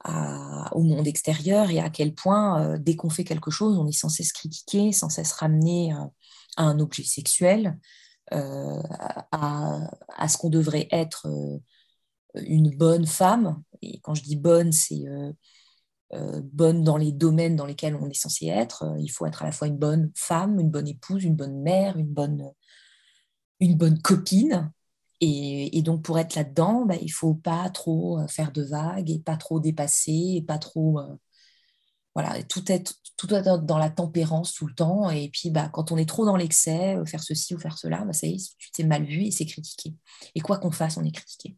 au monde extérieur et à quel point, dès qu'on fait quelque chose, on est sans cesse critiqué, sans cesse ramené à un objet sexuel, euh, à, ce qu'on devrait être euh, une bonne femme. Et quand je dis bonne, c'est euh, bonne dans les domaines dans lesquels on est censé être. Il faut être à la fois une bonne femme, une bonne épouse, une bonne mère, une bonne, une bonne copine. Et, donc pour être là-dedans, bah, il ne faut pas trop faire de vagues et pas trop dépasser et pas trop voilà, tout est tout dans la tempérance tout le temps. Et puis, bah, quand on est trop dans l'excès, faire ceci ou faire cela, bah, ça y est, tu t'es mal vu et c'est critiqué. Et quoi qu'on fasse, on est critiqué.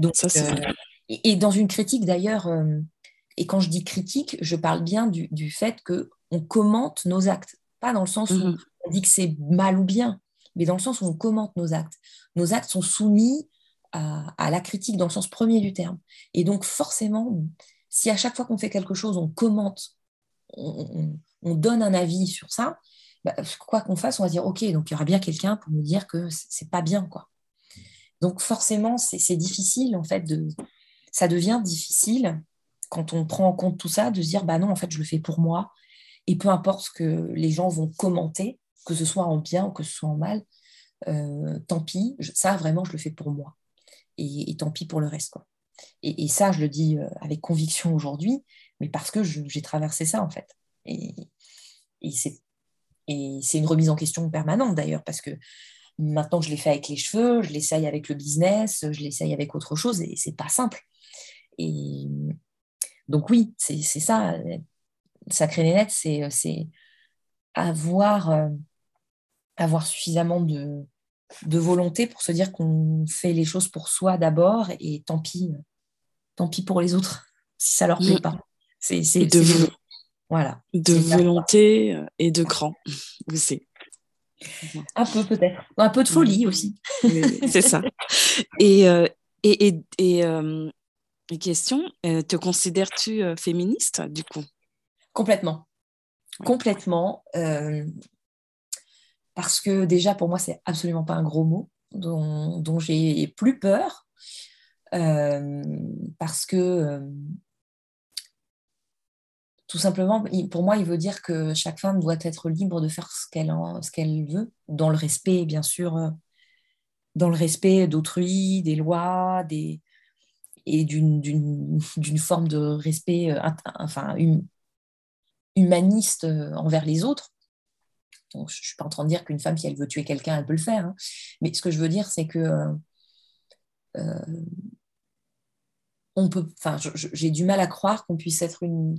Donc, ça, euh, et, dans une critique d'ailleurs, euh, et quand je dis critique, je parle bien du, fait qu'on commente nos actes. Pas dans le sens où mhm. on dit que c'est mal ou bien, mais dans le sens où on commente nos actes. Nos actes sont soumis à, la critique dans le sens premier du terme. Et donc, forcément, si à chaque fois qu'on fait quelque chose, on commente, on, donne un avis sur ça, bah, quoi qu'on fasse, on va dire OK, donc il y aura bien quelqu'un pour me dire que c'est pas bien, quoi. Donc forcément, c'est difficile en fait ça devient difficile quand on prend en compte tout ça de se dire bah non, en fait, je le fais pour moi et peu importe ce que les gens vont commenter, que ce soit en bien ou que ce soit en mal, euh, tant pis, ça vraiment, je le fais pour moi et, tant pis pour le reste. Et, ça, je le dis euh, avec conviction aujourd'hui, mais parce que j'ai traversé ça, en fait. Et, c'est une remise en question permanente, d'ailleurs, parce que maintenant, je l'ai fait avec les cheveux, je l'essaye avec le business, je l'essaye avec autre chose, et c'est pas simple. Et donc, oui, c'est ça. Sacré net, c'est avoir, euh, avoir suffisamment de, de volonté pour se dire qu'on fait les choses pour soi d'abord et tant pis, tant pis pour les autres si ça leur plaît mm. pas. C'est de, voilà, de volonté euh, et de cran aussi. Un peu peut-être, un peu de folie aussi. c'est ça. Et, euh, et, et, et euh, question, te considères-tu féministe du coup? Complètement. Complètement parce que déjà pour moi c'est absolument pas un gros mot dont, j'ai plus peur euh, parce que euh, tout simplement pour moi il veut dire que chaque femme doit être libre de faire ce qu'elle ce qu'elle veut dans le respect bien sûr euh, dans le respect d'autrui des lois des et d'une forme de respect enfin humaniste envers les autres je ne suis pas en train de dire qu'une femme, si elle veut tuer quelqu'un, elle peut le faire. Hein. Mais ce que je veux dire, c'est que euh, euh, on peut, enfin, j'ai du mal à croire qu'on puisse être une,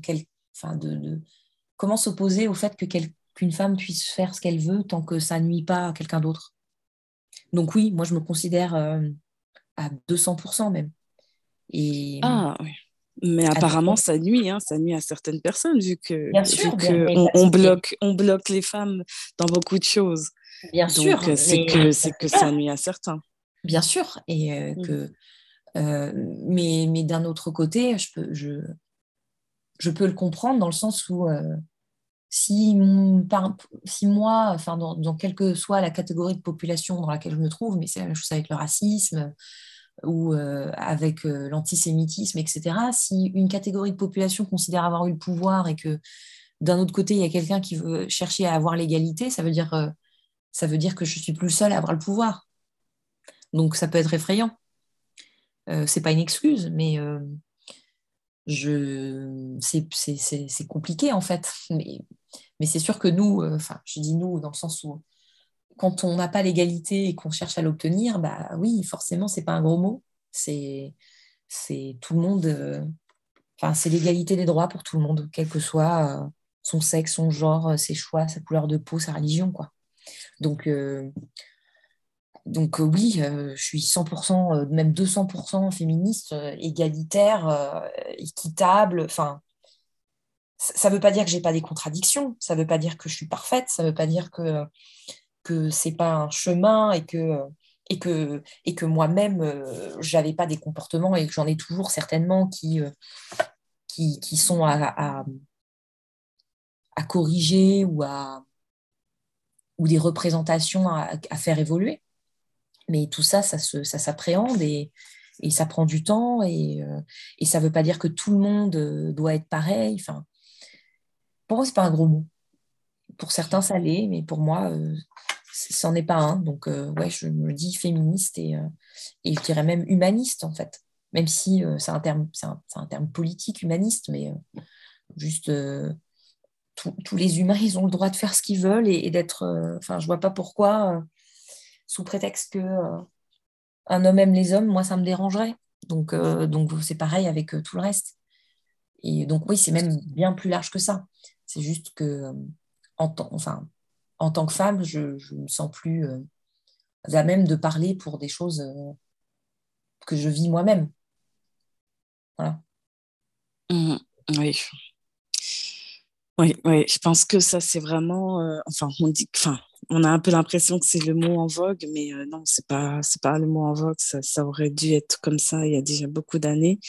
comment s'opposer au fait qu'une femme puisse faire ce qu'elle veut tant que ça nuit pas à quelqu'un d'autre. Donc oui, moi je me considère euh, à 200% même. Ah oui. Mais apparemment, ça nuit, hein, ça nuit à certaines personnes, vu que, on, bloque, on bloque les femmes dans beaucoup de choses. Bien sûr. c'est que, c'est que ça nuit à certains. Bien sûr. Et euh, mm. que, euh, mais mais d'un autre côté, je peux, je, je peux le comprendre dans le sens où euh, si, si moi, enfin, dans, dans, quelle que soit la catégorie de population dans laquelle je me trouve, mais c'est la même chose avec le racisme, ou euh, avec euh, l'antisémitisme, etc., si une catégorie de population considère avoir eu le pouvoir et que d'un autre côté, il y a quelqu'un qui veut chercher à avoir l'égalité, ça veut dire euh, ça veut dire que je suis plus seule à avoir le pouvoir. Donc ça peut être effrayant. C'est pas une excuse, mais je c'est compliqué en fait. Mais, mais c'est sûr que nous, enfin, je dis nous dans le sens où quand on n'a pas l'égalité et qu'on cherche à l'obtenir, bah oui, forcément, c'est pas un gros mot. C'est tout le monde. Euh, enfin, c'est l'égalité des droits pour tout le monde, quel que soit euh, son sexe, son genre, euh, ses choix, sa couleur de peau, sa religion, quoi. Donc, donc oui, je suis 100%, même 200% féministe, égalitaire, équitable. Enfin, ça ne veut pas dire que j'ai pas des contradictions. Ça ne veut pas dire que je suis parfaite. Ça ne veut pas dire que que c'est pas un chemin et que et que, et que moi-même, je n'avais pas des comportements et que j'en ai toujours certainement qui, qui, qui, sont à, à, corriger ou, à, ou des représentations à, faire évoluer. Mais tout ça, ça, ça s'appréhende et, et, ça prend du temps et, et ça ne veut pas dire que tout le monde doit être pareil. Enfin, pour moi, ce n'est pas un gros mot. Pour certains, ça l'est, mais pour moi, c'en est pas un. Donc, euh, ouais, je me dis féministe et, euh, et, je dirais même humaniste, en fait. Même si euh, c'est un, terme, un, un, terme politique, humaniste, mais juste tous les humains, ils ont le droit de faire ce qu'ils veulent et, d'être. Enfin, je vois pas pourquoi, sous prétexte que un homme aime les hommes, moi, ça me dérangerait. Donc, donc c'est pareil avec tout le reste. Et donc, oui, c'est même bien plus large que ça. C'est juste que, en enfin, en tant que femme, je ne me sens plus euh, à même de parler pour des choses euh, que je vis moi-même. Voilà. Mmh, oui. Oui, oui, je pense que ça, c'est vraiment. Euh, enfin, on dit. Enfin, on a un peu l'impression que c'est le mot en vogue, mais euh, non, c'est pas, c'est pas le mot en vogue. Ça, ça, aurait dû être comme ça il y a déjà beaucoup d'années.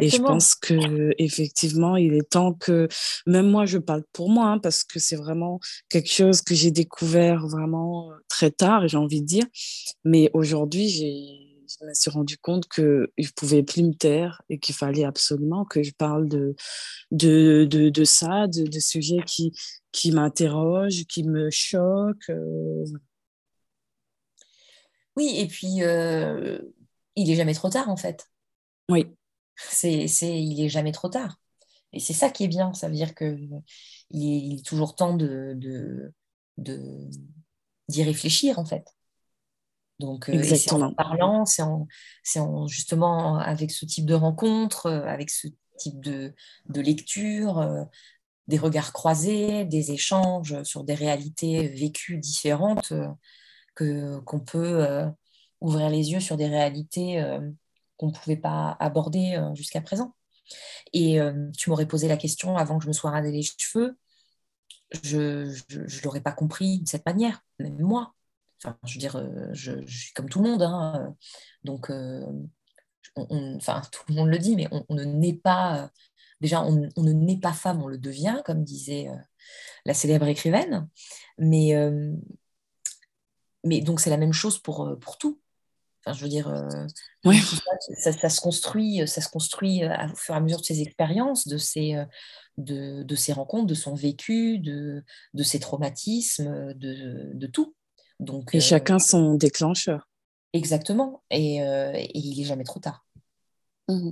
Et je pense que effectivement, il est temps que, même moi, je parle pour moi, hein, parce que c'est vraiment quelque chose que j'ai découvert vraiment euh, très tard, j'ai envie de dire. Mais aujourd'hui, j'ai je me suis rendu compte que je pouvais plus me taire et qu'il fallait absolument que je parle de, de, de, de ça, de, de, sujets qui, qui m'interrogent, qui me choquent. Euh, oui, et puis euh, il est jamais trop tard en fait. Oui. C'est, c'est, il est jamais trop tard. Et c'est ça qui est bien, ça veut dire que il est, toujours temps de, de, de, d'y réfléchir en fait. Donc, euh, c'est en parlant, c'est en, en, justement avec ce type de rencontre, euh, avec ce type de, de lecture, euh, des regards croisés, des échanges sur des réalités vécues différentes, que, qu'on peut ouvrir les yeux sur des réalités qu'on ne pouvait pas aborder jusqu'à présent. Et tu m'aurais posé la question avant que je me sois rasé les cheveux, je ne l'aurais pas compris de cette manière, même moi. Enfin, je veux dire, euh, je, suis comme tout le monde. Hein, donc, euh, enfin, tout le monde le dit, mais on, ne naît pas. Déjà, on, ne naît pas femme, on le devient, comme disait euh, la célèbre écrivaine. Mais, mais donc, c'est la même chose pour, pour tout. Enfin, je veux dire, ça, se construit, ça se construit au fur et à mesure de ses expériences, de ses, de, de, ses rencontres, de son vécu, de, de ses traumatismes, de, de tout. Donc, et euh, chacun son déclencheur. Exactement. Et, euh, il n'est jamais trop tard. Mmh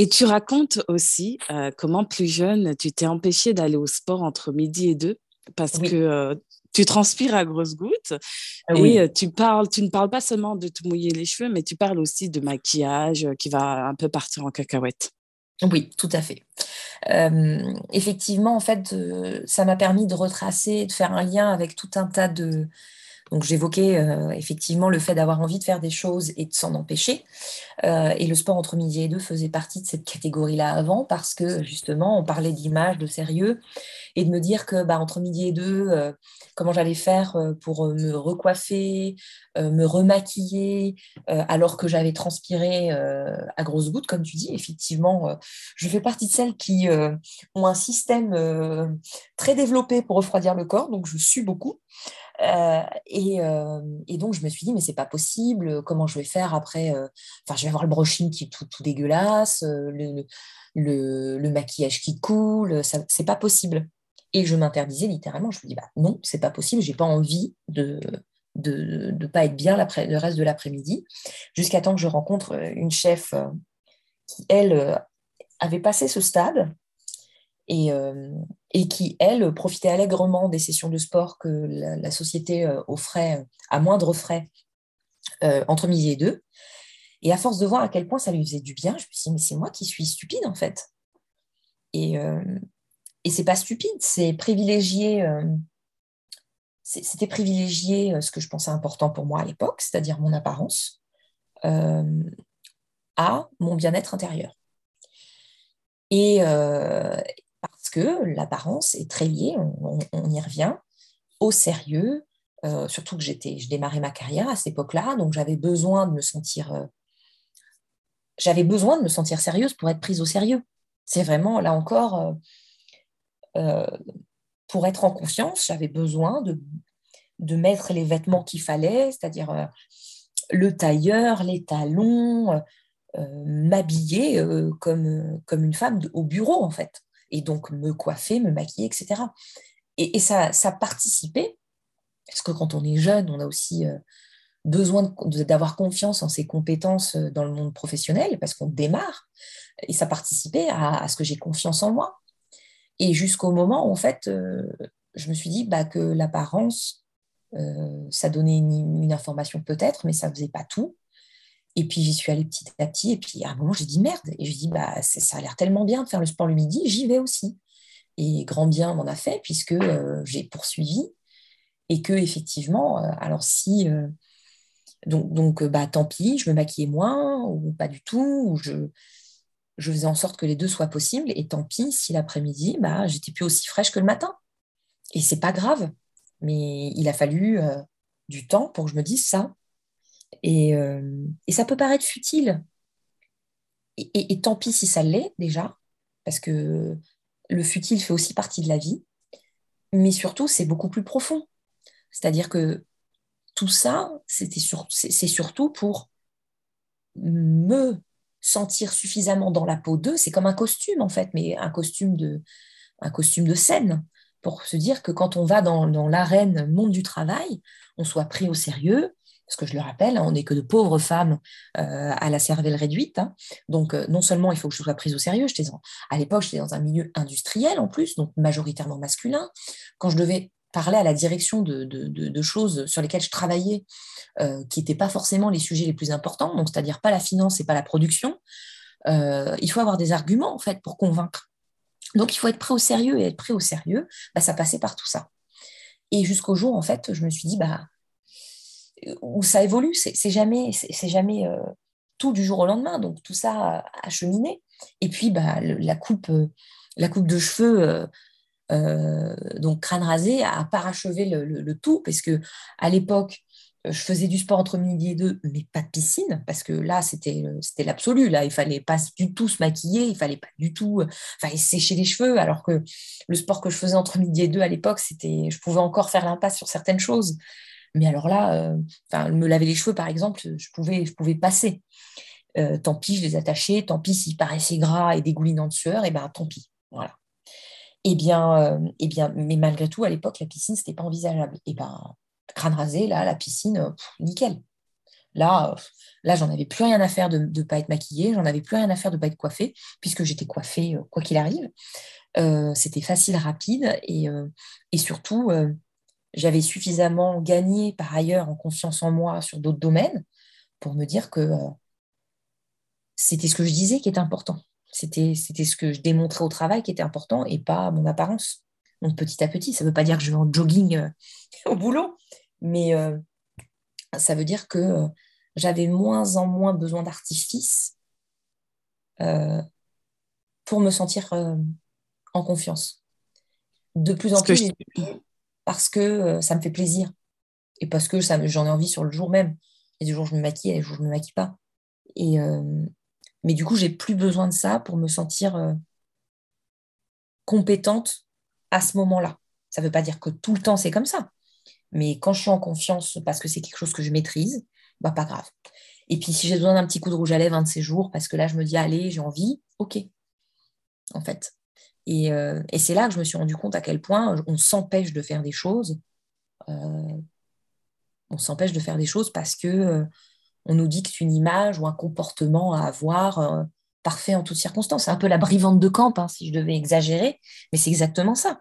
et tu racontes aussi euh, comment plus jeune, tu t'es empêché d'aller au sport entre midi et deux parce que tu transpires à grosses gouttes ah et tu parles, tu ne parles pas seulement de te mouiller les cheveux, mais tu parles aussi de maquillage qui va un peu partir en cacahuète. Oui, tout à fait. effectivement, en fait, ça m'a permis de retracer, de faire un lien avec tout un tas de, donc j'évoquais euh, effectivement le fait d'avoir envie de faire des choses et de s'en empêcher. Euh, et le sport entre midi et deux faisait partie de cette catégorie-là avant parce que justement on parlait d'image, de sérieux et de me dire que bah, entre midi et deux, euh, comment j'allais faire pour me recoiffer, me remaquiller alors que j'avais transpiré à grosses gouttes, comme tu dis. Effectivement, je fais partie de celles qui ont un système très développé pour refroidir le corps, donc je sue beaucoup. Euh, euh, et, donc, je me suis dit, mais c'est pas possible, comment je vais faire après euh, Enfin, je vais avoir le brushing qui est tout, tout dégueulasse, le, le, maquillage qui coule, c'est pas possible. Et je m'interdisais littéralement, je me dis, bah non, c'est pas possible, j'ai pas envie de de ne pas être bien le reste de l'après-midi, jusqu'à temps que je rencontre une chef qui, elle, avait passé ce stade. Et, et, qui, elle, profitait allègrement des sessions de sport que la, société euh, offrait à moindre frais euh, entre midi et deux. Et à force de voir à quel point ça lui faisait du bien, je me suis dit, mais c'est moi qui suis stupide en fait. Et, et c'est pas stupide, c'est privilégier. c'était privilégier ce que je pensais important pour moi à l'époque, c'est-à-dire mon apparence, à mon bien-être intérieur. Et, parce que l'apparence est très liée, on, y revient, au sérieux, surtout que j'étais, je démarrais ma carrière à cette époque-là, donc j'avais besoin de me sentir, j'avais besoin de me sentir sérieuse pour être prise au sérieux. C'est vraiment là encore, pour être en confiance, j'avais besoin de, mettre les vêtements qu'il fallait, c'est-à-dire le tailleur, les talons, euh, m'habiller euh, comme, comme une femme au bureau, en fait. Et donc me coiffer, me maquiller, etc. Et, ça, ça participait, parce que quand on est jeune, on a aussi euh, besoin d'avoir confiance en ses compétences dans le monde professionnel, parce qu'on démarre, et ça participait à, ce que j'ai confiance en moi. Et jusqu'au moment où, en fait, je me suis dit bah, que l'apparence, ça donnait une, une information peut-être, mais ça ne faisait pas tout. Et puis j'y suis allée petit à petit. Et puis à un moment, j'ai dit merde. Et je dis bah ça a l'air tellement bien de faire le sport le midi, j'y vais aussi. Et grand bien m'en a fait puisque euh, j'ai poursuivi et que effectivement, euh, alors si euh, donc, donc bah tant pis, je me maquillais moins ou pas du tout, ou je je faisais en sorte que les deux soient possibles. Et tant pis si l'après-midi, bah j'étais plus aussi fraîche que le matin. Et c'est pas grave. Mais il a fallu du temps pour que je me dise ça. Euh, et, ça peut paraître futile. Et, tant pis si ça l'est déjà, parce que le futile fait aussi partie de la vie. Mais surtout, c'est beaucoup plus profond. C'est-à-dire que tout ça, c'est surtout pour me sentir suffisamment dans la peau d'eux. C'est comme un costume, en fait, mais un costume de, un costume de scène, pour se dire que quand on va dans, dans l'arène monde du travail, on soit pris au sérieux, parce que je le rappelle, hein, on n'est que de pauvres femmes euh, à la cervelle réduite. Hein. Donc, euh, non seulement il faut que je sois prise au sérieux, à l'époque, j'étais dans un milieu industriel en plus, donc majoritairement masculin. Quand je devais parler à la direction de, choses sur lesquelles je travaillais, euh, qui n'étaient pas forcément les sujets les plus importants, donc c'est-à-dire pas la finance et pas la production, il faut avoir des arguments en fait pour convaincre. Donc, il faut être prêt au sérieux et être prêt au sérieux, bah, ça passait par tout ça. Et jusqu'au jour, en fait, je me suis dit, bah, où ça évolue. C'est jamais, c'est jamais euh, tout du jour au lendemain. Donc tout ça a, cheminé. Et puis bah, la, coupe, euh, la coupe de cheveux, euh, donc crâne rasé, a parachevé le, tout parce que à l'époque je faisais du sport entre midi et deux, mais pas de piscine, parce que là, c'était l'absolu. Là, il fallait pas du tout se maquiller, il fallait pas du tout fallait sécher les cheveux, alors que le sport que je faisais entre midi et deux à l'époque, c'était, je pouvais encore faire l'impasse sur certaines choses. Mais alors là, euh, me laver les cheveux, par exemple, je pouvais, passer. Euh, tant pis, je les attachais, tant pis s'ils paraissaient gras et dégoulinants de sueur, et ben tant pis. Voilà. Eh bien, euh, eh bien, mais malgré tout, à l'époque, la piscine, c'était pas envisageable. Et eh ben, crâne rasé, là, la piscine, nickel. Là, là, j'en avais plus rien à faire de ne pas être maquillée, j'en avais plus rien à faire de ne pas être coiffée, puisque j'étais coiffée quoi qu'il arrive. c'était facile, rapide, et surtout, j'avais suffisamment gagné par ailleurs en confiance en moi sur d'autres domaines pour me dire que euh, c'était ce que je disais qui était important. C'était, c'était ce que je démontrais au travail qui était important et pas mon apparence. Donc petit à petit, ça ne veut pas dire que je vais en jogging euh, au boulot, mais euh, ça veut dire que j'avais moins en moins besoin d'artifice pour me sentir en confiance. De plus en plus, parce que euh, ça me fait plaisir et parce que j'en ai envie sur le jour même. Il y a des jours où je me maquille et des jours où je ne me maquille pas. Et, euh, mais du coup, j'ai plus besoin de ça pour me sentir euh, compétente à ce moment-là. Ça ne veut pas dire que tout le temps c'est comme ça. Mais quand je suis en confiance parce que c'est quelque chose que je maîtrise, bah pas grave. Et puis si j'ai besoin d'un petit coup de rouge à lèvres un de ces jours, parce que là je me dis allez, j'ai envie, ok. En fait. Euh, et, c'est là que je me suis rendu compte à quel point on s'empêche de faire des choses. Euh, on s'empêche de faire des choses parce que euh, on nous dicte une image ou un comportement à avoir parfait en toutes circonstances. C'est un peu la brivante de camp, hein, si je devais exagérer, mais c'est exactement ça.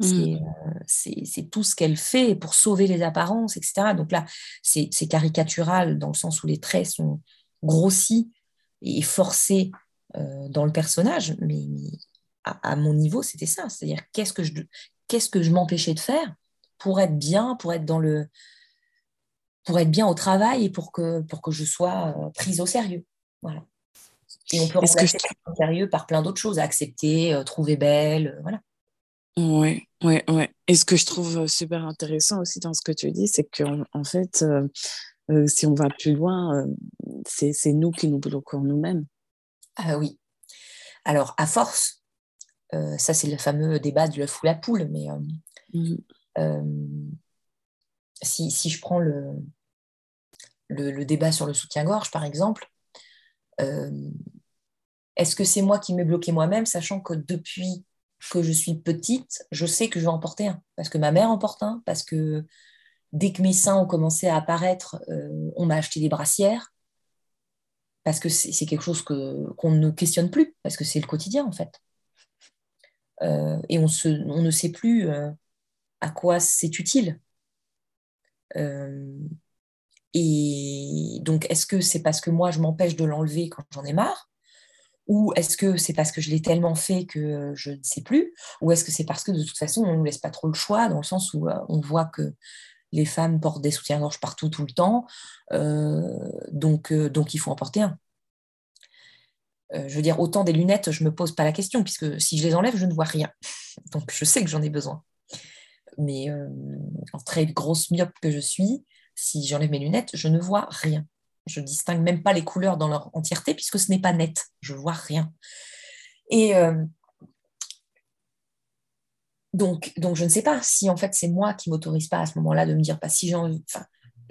Mm. C'est tout ce qu'elle fait pour sauver les apparences, etc. Donc là, c'est caricatural dans le sens où les traits sont grossis et forcés dans le personnage, mais, à, mon niveau, c'était ça. C'est-à-dire, qu'est-ce que je, qu'est-ce que je m'empêchais de faire pour être bien, pour être dans le, pour être bien au travail et pour que, pour que je sois euh, prise au sérieux. Voilà. Et on peut remplacer au sérieux par plein d'autres choses, accepter, euh, trouver belle, euh, voilà. Oui. Ouais, ouais. Et ce que je trouve super intéressant aussi dans ce que tu dis, c'est qu'en en fait, si on va plus loin, c'est nous qui nous bloquons nous-mêmes. Ah oui. Alors, à force, ça c'est le fameux débat de l'œuf ou la poule, mais mmh. si, si, je prends le, le, débat sur le soutien-gorge, par exemple, est-ce que c'est moi qui m'ai bloqué moi-même, sachant que depuis que je suis petite, je sais que je vais en porter un, parce que ma mère en porte un, parce que dès que mes seins ont commencé à apparaître, euh, on m'a acheté des brassières, parce que c'est quelque chose qu'on ne questionne plus, parce que c'est le quotidien en fait. Euh, et on, ne sait plus euh, à quoi c'est utile. et donc, est-ce que c'est parce que moi, je m'empêche de l'enlever quand j'en ai marre? Ou est-ce que c'est parce que je l'ai tellement fait que je ne sais plus? Ou est-ce que c'est parce que de toute façon, on ne nous laisse pas trop le choix, dans le sens où on voit que les femmes portent des soutiens-gorge partout, tout le temps, euh, donc, euh, donc il faut en porter un. Euh, je veux autant des lunettes, je ne me pose pas la question, puisque si je les enlève, je ne vois rien. Donc je sais que j'en ai besoin. Mais en très grosse myope que je suis, si j'enlève mes lunettes, je ne vois rien. Je distingue même pas les couleurs dans leur entièreté, puisque ce n'est pas net. Je vois rien. Et donc, donc, je ne sais pas si en fait c'est moi qui m'autorise pas à ce moment-là de me dire pas bah, si j'ai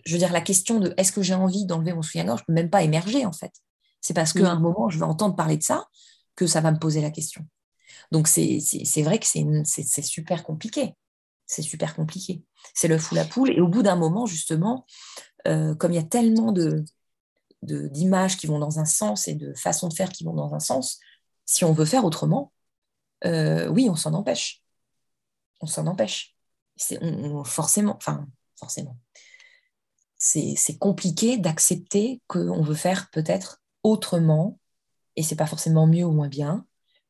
je veux dire, la question de est-ce que j'ai envie d'enlever mon soutien-gorge ne peut même pas émerger en fait. C'est parce qu'à un moment, je vais entendre parler de ça que ça va me poser la question. Donc, c'est vrai que c'est super compliqué. C'est super compliqué. C'est le fou la poule. Et au bout d'un moment, justement, euh, comme il y a tellement de d'images qui vont dans un sens et de façons de faire qui vont dans un sens, si on veut faire autrement, euh, oui, on s'en empêche on s'en empêche. C'est forcément, enfin, forcément. C'est compliqué d'accepter qu'on veut faire peut-être autrement, et c'est pas forcément mieux ou moins bien,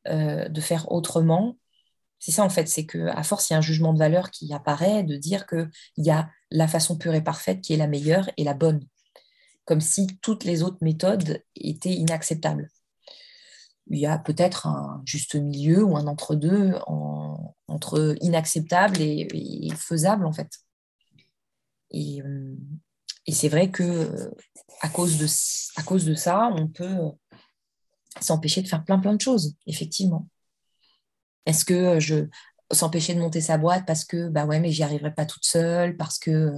euh, de faire autrement. C'est ça en fait, c'est qu'à force, il y a un jugement de valeur qui apparaît, de dire qu'il y a la façon pure et parfaite qui est la meilleure et la bonne, comme si toutes les autres méthodes étaient inacceptables il y a peut-être un juste milieu ou un entre-deux entre inacceptable et, faisable en fait. Et, euh, c'est vrai que à cause, de, à cause de ça, on peut s'empêcher de faire plein plein de choses, effectivement. Est-ce que je s'empêcher de monter sa boîte parce que bah ouais mais j'y arriverai pas toute seule parce que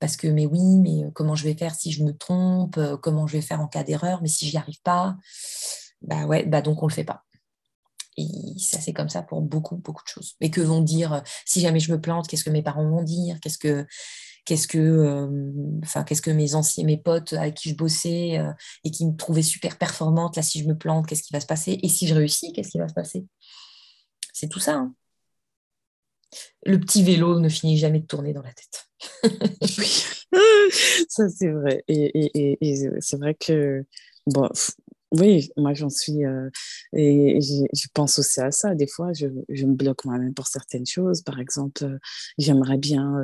parce que mais oui mais comment je vais faire si je me trompe comment je vais faire en cas d'erreur mais si j'y arrive pas bah ouais, bah donc on le fait pas. Et ça, c'est comme ça pour beaucoup, beaucoup de choses. Mais que vont dire, euh, si jamais je me plante, qu'est-ce que mes parents vont dire Qu'est-ce que, qu'est-ce que, euh, enfin, qu'est-ce que mes anciens, mes potes avec qui je bossais euh, et qui me trouvaient super performante, là, si je me plante, qu'est-ce qui va se passer? Et si je réussis, qu'est-ce qui va se passer? C'est tout ça. Hein. Le petit vélo ne finit jamais de tourner dans la tête. ça c'est vrai. Et, c'est vrai que bon, oui, moi j'en suis. Euh, et je pense aussi à ça. Des fois, je, me bloque moi-même pour certaines choses. Par exemple, j'aimerais bien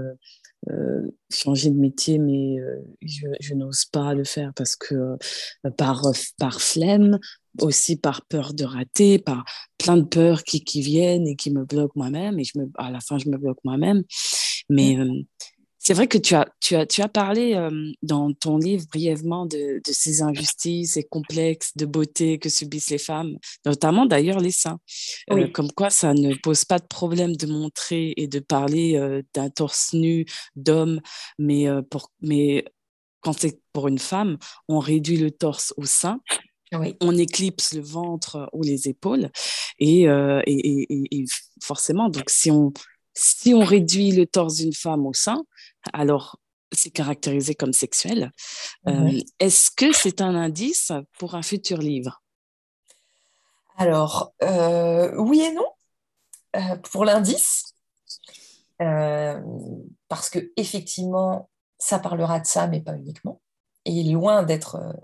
changer de métier, mais je, je n'ose pas le faire parce que par, par flemme, aussi par peur de rater, par plein de peurs qui, qui viennent et qui me bloquent moi-même. Et je me, à la fin, je me bloque moi-même. Mais c'est vrai que tu as, tu as, tu as parlé euh, dans ton livre brièvement de, de, ces injustices et complexes de beauté que subissent les femmes, notamment d'ailleurs les seins. Euh, comme quoi, ça ne pose pas de problème de montrer et de parler euh, d'un torse nu d'homme, mais, pour, mais quand c'est pour une femme, on réduit le torse au sein. On éclipse le ventre ou les épaules et, et, et, et forcément, donc si on, si on réduit le torse d'une femme au sein, alors c'est caractérisé comme sexuel. Euh, est-ce que c'est un indice pour un futur livre? Alors, euh, oui et non. Euh, pour l'indice, parce que effectivement, ça parlera de ça, mais pas uniquement. Et loin d'être,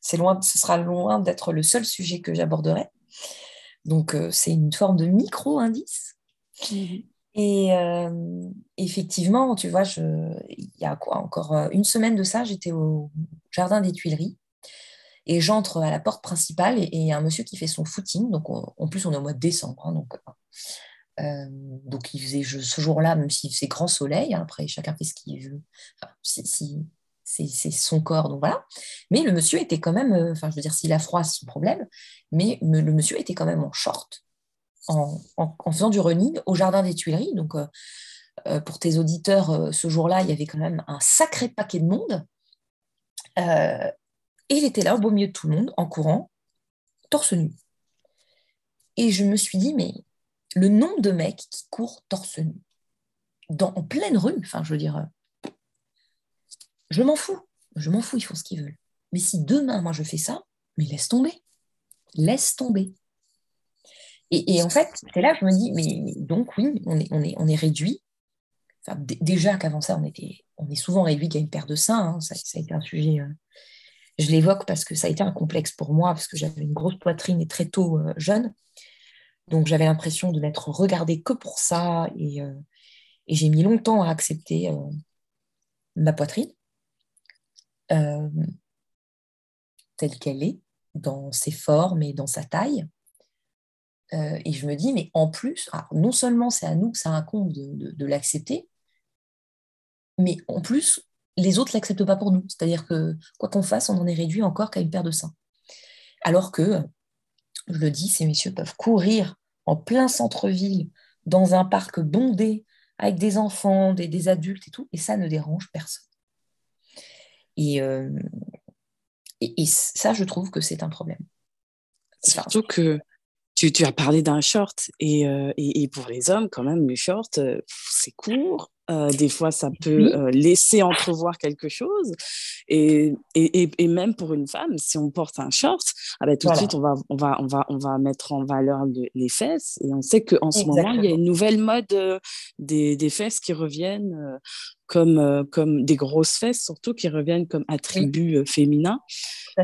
c'est loin, ce sera loin d'être le seul sujet que j'aborderai. Donc, c'est une forme de micro-indice. Mmh et euh, effectivement, tu vois, il y a quoi, encore euh, une semaine de ça, j'étais au jardin des Tuileries et j'entre à la porte principale et il y a un monsieur qui fait son footing. Donc, en plus, on est au mois de décembre. Hein, donc, donc, il faisait ce jour-là, même s'il faisait grand soleil, hein, après, chacun fait ce qu'il veut. si, c'est son corps, donc voilà. Mais le monsieur était quand même, enfin, je veux dire, s'il a froid, c'est son problème, mais le monsieur était quand même en short, en, faisant du running au jardin des Tuileries. Donc, pour tes auditeurs, ce jour-là, il y avait quand même un sacré paquet de monde. et il était là, au beau milieu de tout le monde, en courant, torse nu. Et je me suis dit, mais le nombre de mecs qui courent torse nu, dans, en pleine rue, enfin, je veux dire, euh, je m'en fous, je m'en fous, ils font ce qu'ils veulent. Mais si demain, moi, je fais ça, mais laisse tomber, laisse tomber. Et, en fait, c'est là que je me dis, mais donc oui, on est, réduit. déjà qu'avant ça, on, était, on est souvent réduit qu'à une paire de seins. Hein. Ça, a été un sujet euh, je l'évoque parce que ça a été un complexe pour moi, parce que j'avais une grosse poitrine et très tôt euh, jeune. Donc j'avais l'impression de n'être regardée que pour ça. Et, euh, j'ai mis longtemps à accepter ma poitrine telle qu'elle est, dans ses formes et dans sa taille. Et je me dis, mais en plus, non seulement c'est à nous que ça incombe de l'accepter, mais en plus, les autres ne l'acceptent pas pour nous. C'est-à-dire que quoi qu'on fasse, on en est réduit encore qu'à une paire de seins. Alors que, je le dis, ces messieurs peuvent courir en plein centre-ville, dans un parc bondé, avec des enfants, des, adultes et tout, et ça ne dérange personne. Et, euh, et, ça, je trouve que c'est un problème. Surtout que tu, as parlé d'un short, et, euh, et, pour les hommes, quand même, le short, euh, c'est court, euh, des fois, ça peut laisser entrevoir quelque chose. Et, et, et, même pour une femme, si on porte un short, ah ben, tout de suite, on va, on, va, on, va, on va mettre en valeur les fesses. Et on sait qu'en ce moment, il y a une nouvelle mode des, des, fesses qui reviennent comme, comme des grosses fesses, surtout qui reviennent comme attribut féminin.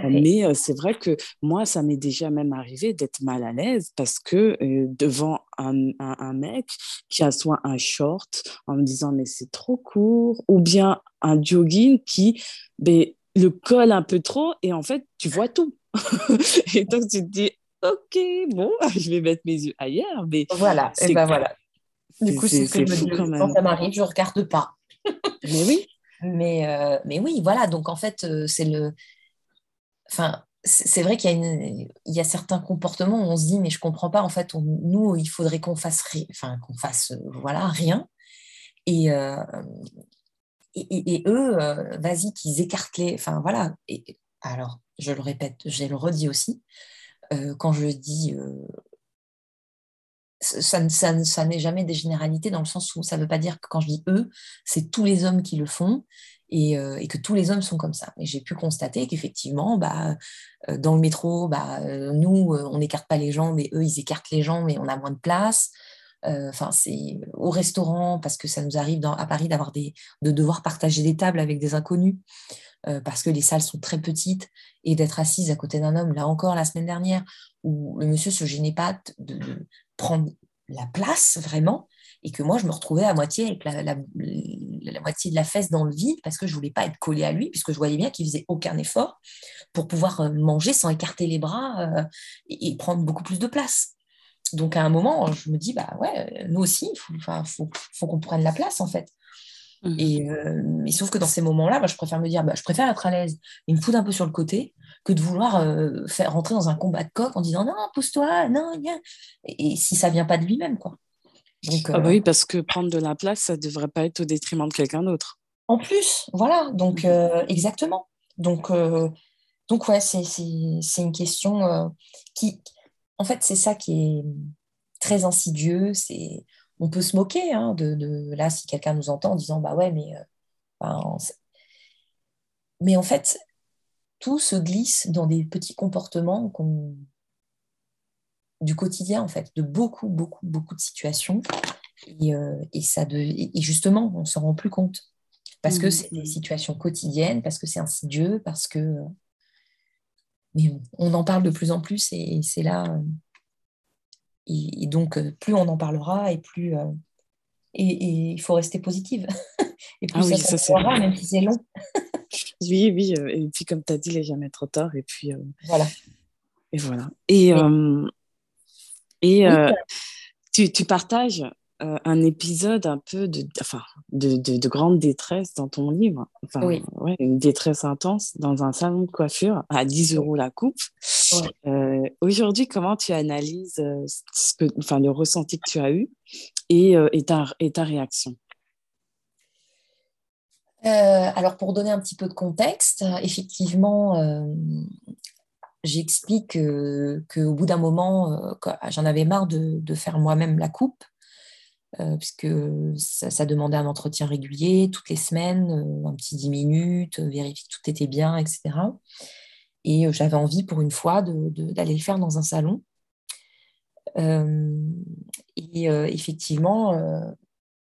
Mais c'est vrai que moi, ça m'est déjà même arrivé d'être mal à l'aise parce que devant un, un, mec qui a soit un short en me disant mais c'est trop court ou bien un jogging qui ben, le colle un peu trop et en fait tu vois tout. et donc tu te dis ok bon je vais mettre mes yeux ailleurs mais voilà et ben voilà. Du coup c'est ce que je me dis quand ça m'arrive je regarde pas. Mais oui. Mais, mais oui, voilà. Donc, en fait, c'est le, enfin, c'est vrai qu'il y, a une, il y a certains comportements où on se dit mais je comprends pas en fait nous il faudrait qu'on fasse enfin qu'on fasse voilà rien et euh, et, eux euh, vas-y qu'ils écartent les enfin voilà et, alors je le répète je le redis aussi euh, quand je dis ça, n'est jamais des généralités dans le sens où ça ne veut pas dire que quand je dis eux, c'est tous les hommes qui le font euh, et, que tous les hommes sont comme ça. Et j'ai pu constater qu'effectivement, bah, euh, dans le métro, bah, euh, nous, on n'écarte pas les gens, mais eux, ils écartent les gens, mais on a moins de place. Enfin, c'est au restaurant parce que ça nous arrive à Paris d'avoir des, de devoir partager des tables avec des inconnus parce que les salles sont très petites et d'être assise à côté d'un homme. Là encore, la semaine dernière, où le monsieur se gênait pas de prendre la place vraiment et que moi je me retrouvais à moitié avec la, la, moitié de la fesse dans le vide parce que je voulais pas être collée à lui puisque je voyais bien qu'il faisait aucun effort pour pouvoir euh, manger sans écarter les bras euh, et, prendre beaucoup plus de place. Donc à un moment, je me dis bah ouais, nous aussi, il faut, faut, faut qu'on prenne la place en fait. Mmh. Et, euh, mais sauf que dans ces moments-là, bah, je préfère me dire, bah, je préfère être à l'aise et me foutre un peu sur le côté que de vouloir faire rentrer dans un combat de coq en disant non, pousse-toi, non, viens. Et, et, si ça vient pas de lui-même, quoi ah bah oui, parce que prendre de la place, ça ne devrait pas être au détriment de quelqu'un d'autre. En plus, voilà, donc mmh. euh, exactement. Donc, euh, donc ouais, c'est une question euh, qui, en fait, c'est ça qui est très insidieux. C'est, on peut se moquer hein, de, de, là si quelqu'un nous entend en disant bah ouais, mais, mais en fait, tout se glisse dans des petits comportements qu'on du quotidien, en fait, de beaucoup, beaucoup, beaucoup de situations. Et, euh, ça de, et justement, on ne s'en rend plus compte. Parce que mmh, c'est des situations quotidiennes, parce que c'est insidieux, parce que. Mais on en parle de plus en plus et, c'est là. Et, donc, plus on en parlera et plus. Euh, et il faut rester positive. et plus ah ça, ça même si c'est long. Oui, oui. Euh, et puis, comme tu as dit, il n'est jamais trop tard. Et puis. voilà. Et voilà. Et. Et euh, tu, tu partages euh, un épisode un peu de, enfin, de, de, grande détresse dans ton livre. Enfin, oui. ouais, une détresse intense dans un salon de coiffure à 10 euros la coupe. Euh, aujourd'hui, comment tu analyses euh, ce que, enfin, le ressenti que tu as eu et, et, ta, et ta réaction? Alors, pour donner un petit peu de contexte, effectivement, j'explique qu'au bout d'un moment, j'en avais marre de, faire moi-même la coupe euh, puisque ça, demandait un entretien régulier, toutes les semaines, euh, un petit 10 minutes, euh, vérifier que tout était bien, etc. Et j'avais envie pour une fois d'aller le faire dans un salon. et effectivement,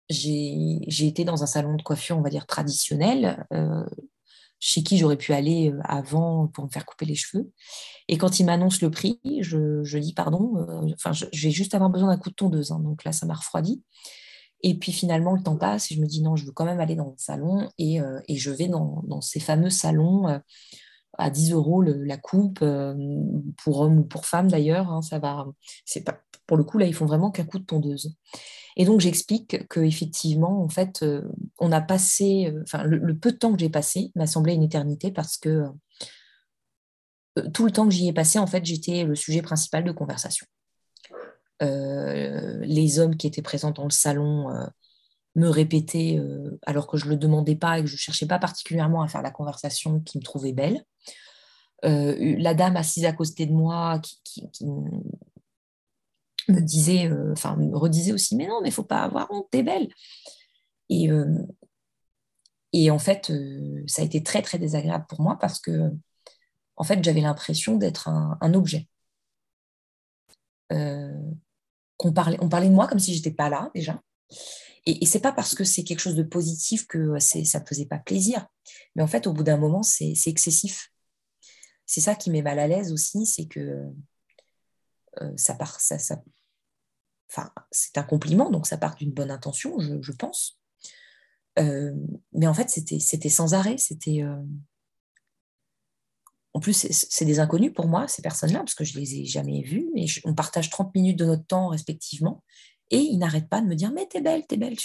j'ai été dans un salon de coiffure, on va dire, traditionnel, chez qui j'aurais pu aller euh, avant pour me faire couper les cheveux. Et quand il m'annonce le prix, je, dis pardon, euh, enfin, je, vais juste avoir besoin d'un coup de tondeuse. Hein, donc là, ça m'a refroidi. Et puis finalement, le temps passe et je me dis non, je veux quand même aller dans le salon et, euh, je vais dans, ces fameux salons à 10 euros la coupe, pour homme ou pour femme d'ailleurs. Hein, pour le coup, là, ils font vraiment qu'un coup de tondeuse. Et donc, j'explique qu'effectivement, en fait, euh, on a passé, euh, enfin, le, peu de temps que j'ai passé m'a semblé une éternité parce que euh, tout le temps que j'y ai passé, en fait, j'étais le sujet principal de conversation. les hommes qui étaient présents dans le salon me répétaient, alors que je ne le demandais pas et que je ne cherchais pas particulièrement à faire la conversation, qui me trouvait belle. la dame assise à côté de moi qui, me disait, euh, enfin, me redisait aussi, mais non, mais faut pas avoir honte, t'es belle. Et, euh, et en fait, euh, ça a été très, très désagréable pour moi parce que, en fait, j'avais l'impression d'être un, objet. qu'on parlait, on parlait de moi comme si j'étais pas là déjà. Et, et c'est pas parce que c'est quelque chose de positif que ça ne faisait pas plaisir. Mais en fait, au bout d'un moment, c'est excessif. C'est ça qui met mal à l'aise aussi, c'est que ça, part, ça, Enfin, c'est un compliment, donc ça part d'une bonne intention, je, pense. Euh, mais en fait, c'était sans arrêt. C'était. Euh, en plus, c'est des inconnus pour moi, ces personnes-là, parce que je les ai jamais vues. Et on partage 30 minutes de notre temps respectivement. Et ils n'arrêtent pas de me dire Mais t'es belle, t'es belle.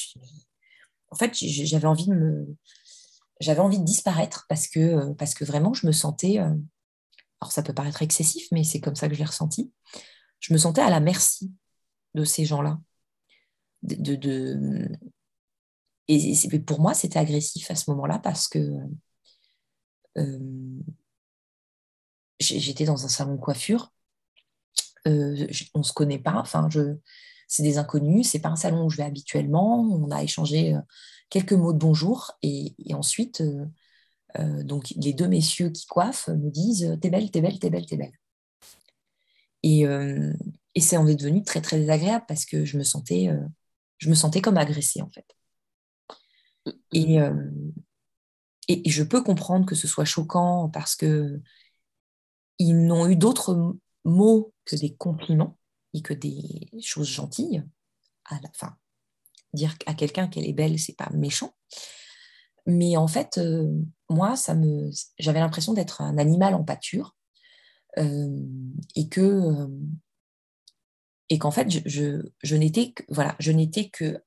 En fait, j'avais envie de me. J'avais envie de disparaître parce que, parce que vraiment, je me sentais. Euh, alors, ça peut paraître excessif, mais c'est comme ça que je l'ai ressenti. Je me sentais à la merci de ces gens-là. De, Et pour moi, c'était agressif à ce moment-là parce que euh, j'étais dans un salon de coiffure. Euh, on ne se connaît pas. Enfin, je, c'est des inconnus. C'est pas un salon où je vais habituellement. On a échangé euh, quelques mots de bonjour et, ensuite, donc les deux messieurs qui coiffent me disent "T'es belle, t'es belle, t'es belle, t'es belle". Et, et c'est en est devenu très très désagréable parce que je me sentais, euh, je me sentais comme agressée en fait. Et, euh, et, je peux comprendre que ce soit choquant parce que ils n'ont eu d'autres mots que des compliments et que des choses gentilles. À la fin, dire à quelqu'un qu'elle est belle, c'est pas méchant. Mais en fait, euh, moi, ça me, j'avais l'impression d'être un animal en pâture et que et qu'en fait, je, je, n'étais que, voilà, je n'étais que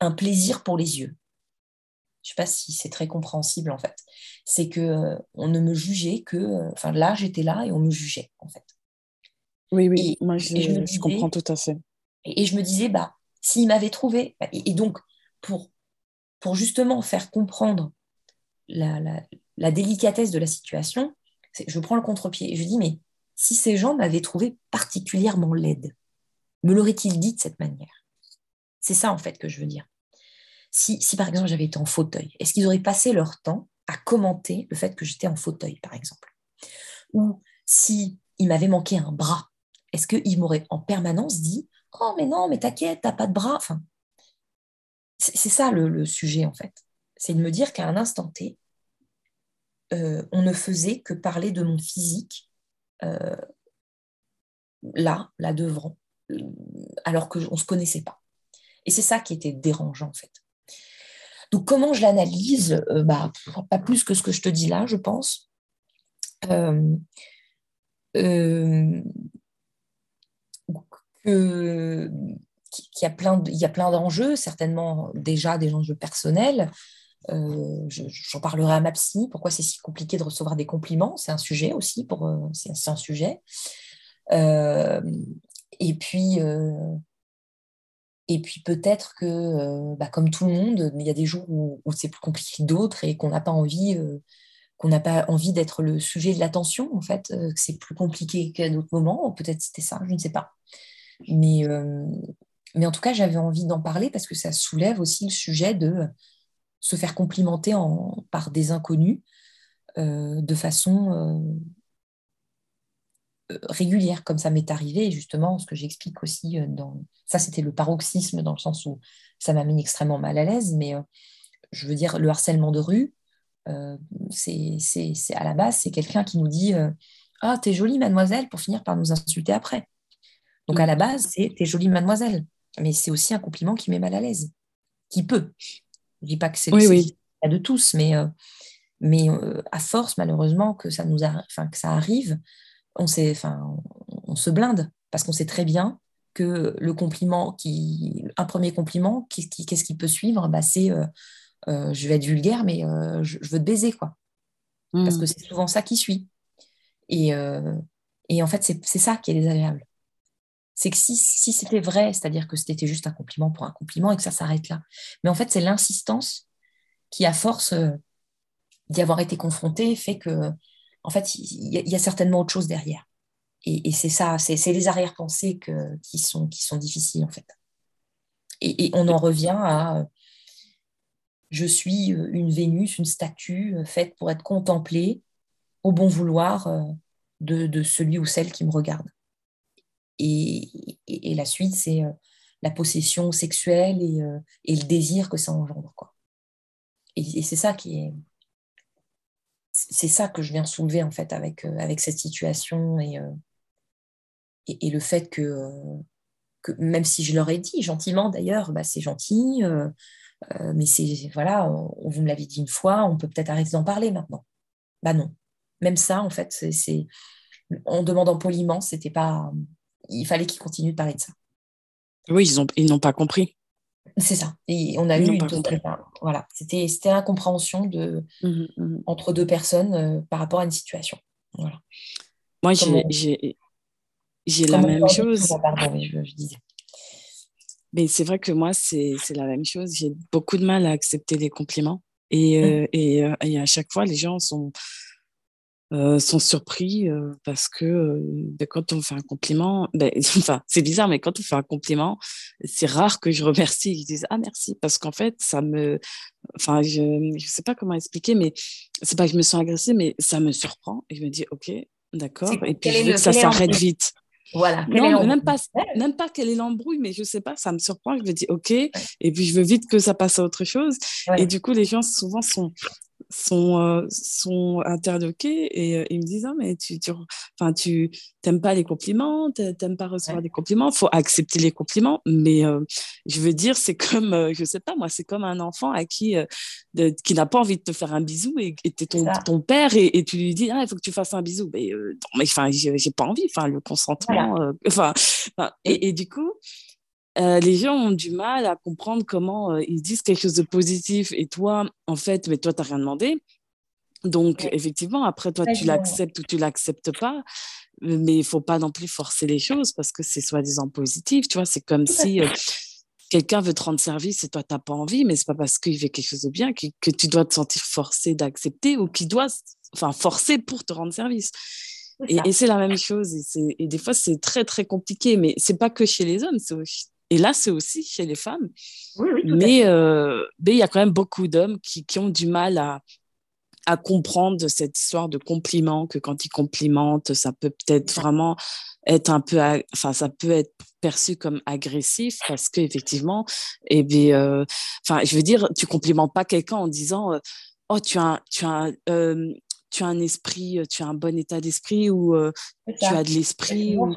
un plaisir pour les yeux. Je ne sais pas si c'est très compréhensible en fait. C'est que euh, on ne me jugeait que, euh, enfin là, j'étais là et on me jugeait en fait. Oui, oui, moi je, comprends tout à fait. Et, je me disais, bah, s'il m'avait trouvé, bah, et, donc pour, pour justement faire comprendre la, la, la délicatesse de la situation, je prends le contre-pied et je dis, mais si ces gens m'avaient trouvé particulièrement laide, me l'auraient-ils dit de cette manière? C'est ça en fait que je veux dire. Si, par exemple j'avais été en fauteuil, est-ce qu'ils auraient passé leur temps à commenter le fait que j'étais en fauteuil, par exemple? Ou si il m'avait manqué un bras, est-ce qu'ils m'auraient en permanence dit Oh, mais non, mais t'inquiète, t'as pas de bras? C'est ça le, sujet, en fait. C'est de me dire qu'à un instant T, euh, on ne faisait que parler de mon physique euh, là, là devant, alors qu'on ne se connaissait pas. Et c'est ça qui était dérangeant en fait. Donc comment je l'analyse euh, bah, Pas plus que ce que je te dis là, je pense. Euh, qu'il y a plein d'enjeux, certainement déjà des enjeux personnels. Euh, j'en parlerai à ma psy. Pourquoi c'est si compliqué de recevoir des compliments C'est un sujet aussi. Euh, c'est, un sujet. Euh, et puis, et puis peut-être que, bah, comme tout le monde, il y a des jours où, c'est plus compliqué que d'autres et qu'on n'a pas envie qu'on n'a pas envie d'être le sujet de l'attention, en fait, que c'est plus compliqué qu'à d'autres moments. Peut-être c'était ça, je ne sais pas. Mais, mais en tout cas, j'avais envie d'en parler parce que ça soulève aussi le sujet de se faire complimenter en, par des inconnus euh, de façon euh, euh, régulière, comme ça m'est arrivé. Et justement, ce que j'explique aussi dans ça, c'était le paroxysme dans le sens où ça m'a mis extrêmement mal à l'aise. Mais je veux dire, le harcèlement de rue, c'est à la base, c'est quelqu'un qui nous dit Ah, t'es jolie, mademoiselle, pour finir par nous insulter après. Donc à la base, c'est T'es jolie, mademoiselle. Mais c'est aussi un compliment qui met mal à l'aise, qui peut. Je dis pas que c'est le cas de tous, mais, euh, mais euh, à force, malheureusement, que ça, nous que ça arrive, on, on se blinde parce qu'on sait très bien que le compliment, qui, un premier compliment, qu'est-ce qui, peut suivre? Bah, C'est euh, je vais être vulgaire, mais je, veux te baiser, quoi. Parce mmh. que c'est souvent ça qui suit. Et, et en fait, c'est ça qui est désagréable c'est que si, c'était vrai, c'est-à-dire que c'était juste un compliment pour un compliment et que ça s'arrête là. Mais en fait, c'est l'insistance qui, à force euh, d'y avoir été confronté, fait que, en fait, il y, a certainement autre chose derrière. Et, c'est ça, c'est les arrière-pensées qui sont, qui sont difficiles, en fait. Et, on en revient à je suis une Vénus, une statue euh, faite pour être contemplée au bon vouloir euh, de celui ou celle qui me regarde. Et, la suite, c'est euh, la possession sexuelle euh, et, le désir que ça engendre. Quoi. Et, c'est ça qui est. C'est ça que je viens soulever en fait avec, euh, avec cette situation et, et, le fait que, que, même si je leur ai dit gentiment d'ailleurs, bah, c'est gentil, mais c'est voilà, on, vous me l'avez dit une fois, on peut peut-être arrêter d'en parler maintenant. Bah non, même ça en fait, c'est en demandant poliment, c'était pas il fallait qu'ils continuent de parler de ça. Oui, ils n'ont ils pas compris. C'est ça. Et on a eu une voilà, c'était c'était l'incompréhension de mmh mmh entre deux personnes euh, par rapport à une situation. Voilà. Moi, j'ai la même chose. Pardon, je, disais. Mais c'est vrai que moi, c'est la même chose. J'ai beaucoup de mal à accepter les compliments. Et, mmh. euh, et, euh, et, à chaque fois, les gens sont, euh, sont surpris euh, parce que euh, ben, quand on fait un compliment, ben, enfin, c'est bizarre, mais quand on fait un compliment, c'est rare que je remercie qu'ils disent Ah, merci, parce qu'en fait, ça me. Enfin, je ne sais pas comment expliquer, mais c'est pas que je me sens agressée, mais ça me surprend et je me dis Ok, d'accord, et puis je veux que ça s'arrête vite. Voilà. Non, même pas, même pas quelle est l'embrouille, mais je sais pas, ça me surprend. Je me dis ok, et puis je veux vite que ça passe à autre chose. Et du coup, les gens souvent sont sont, euh, sont interloqués et euh, ils me disent ah, mais tu tu enfin tu t'aimes pas les compliments t'aimes pas recevoir des compliments faut accepter les compliments. Mais euh, je veux dire c'est comme je sais pas moi c'est comme un enfant à qui qui n'a pas envie de te faire un bisou et es ton, ton père et, et, tu lui dis ah il faut que tu fasses un bisou. Mais mais enfin j'ai pas envie enfin le consentement enfin et, et, du coup euh, les gens ont du mal à comprendre comment euh, ils disent quelque chose de positif et toi, en fait, mais toi, tu n'as rien demandé. Donc, effectivement, après, toi, tu l'acceptes ou tu l'acceptes pas, mais il faut pas non plus forcer les choses parce que c'est soi-disant positif, tu vois. C'est comme si euh, quelqu'un veut te rendre service et toi, tu n'as pas envie, mais c'est pas parce qu'il fait quelque chose de bien que, que tu dois te sentir forcé d'accepter ou qu'il doit, enfin, forcer pour te rendre service. Et, c'est la même chose. Et, et des fois, c'est très, très compliqué, mais c'est pas que chez les hommes, c'est et là, c'est aussi chez les femmes. mais euh, mais il y a quand même beaucoup d'hommes qui, qui, ont du mal à, à comprendre cette histoire de compliment, que quand ils complimentent, ça peut peut-être vraiment être un peu, enfin, ça peut être perçu comme agressif parce qu'effectivement, et eh bien, euh, enfin, je veux dire, tu complimentes pas quelqu'un en disant, euh, oh, tu as, tu as, tu as un esprit, tu as un bon état d'esprit ou tu as de l'esprit. Ou...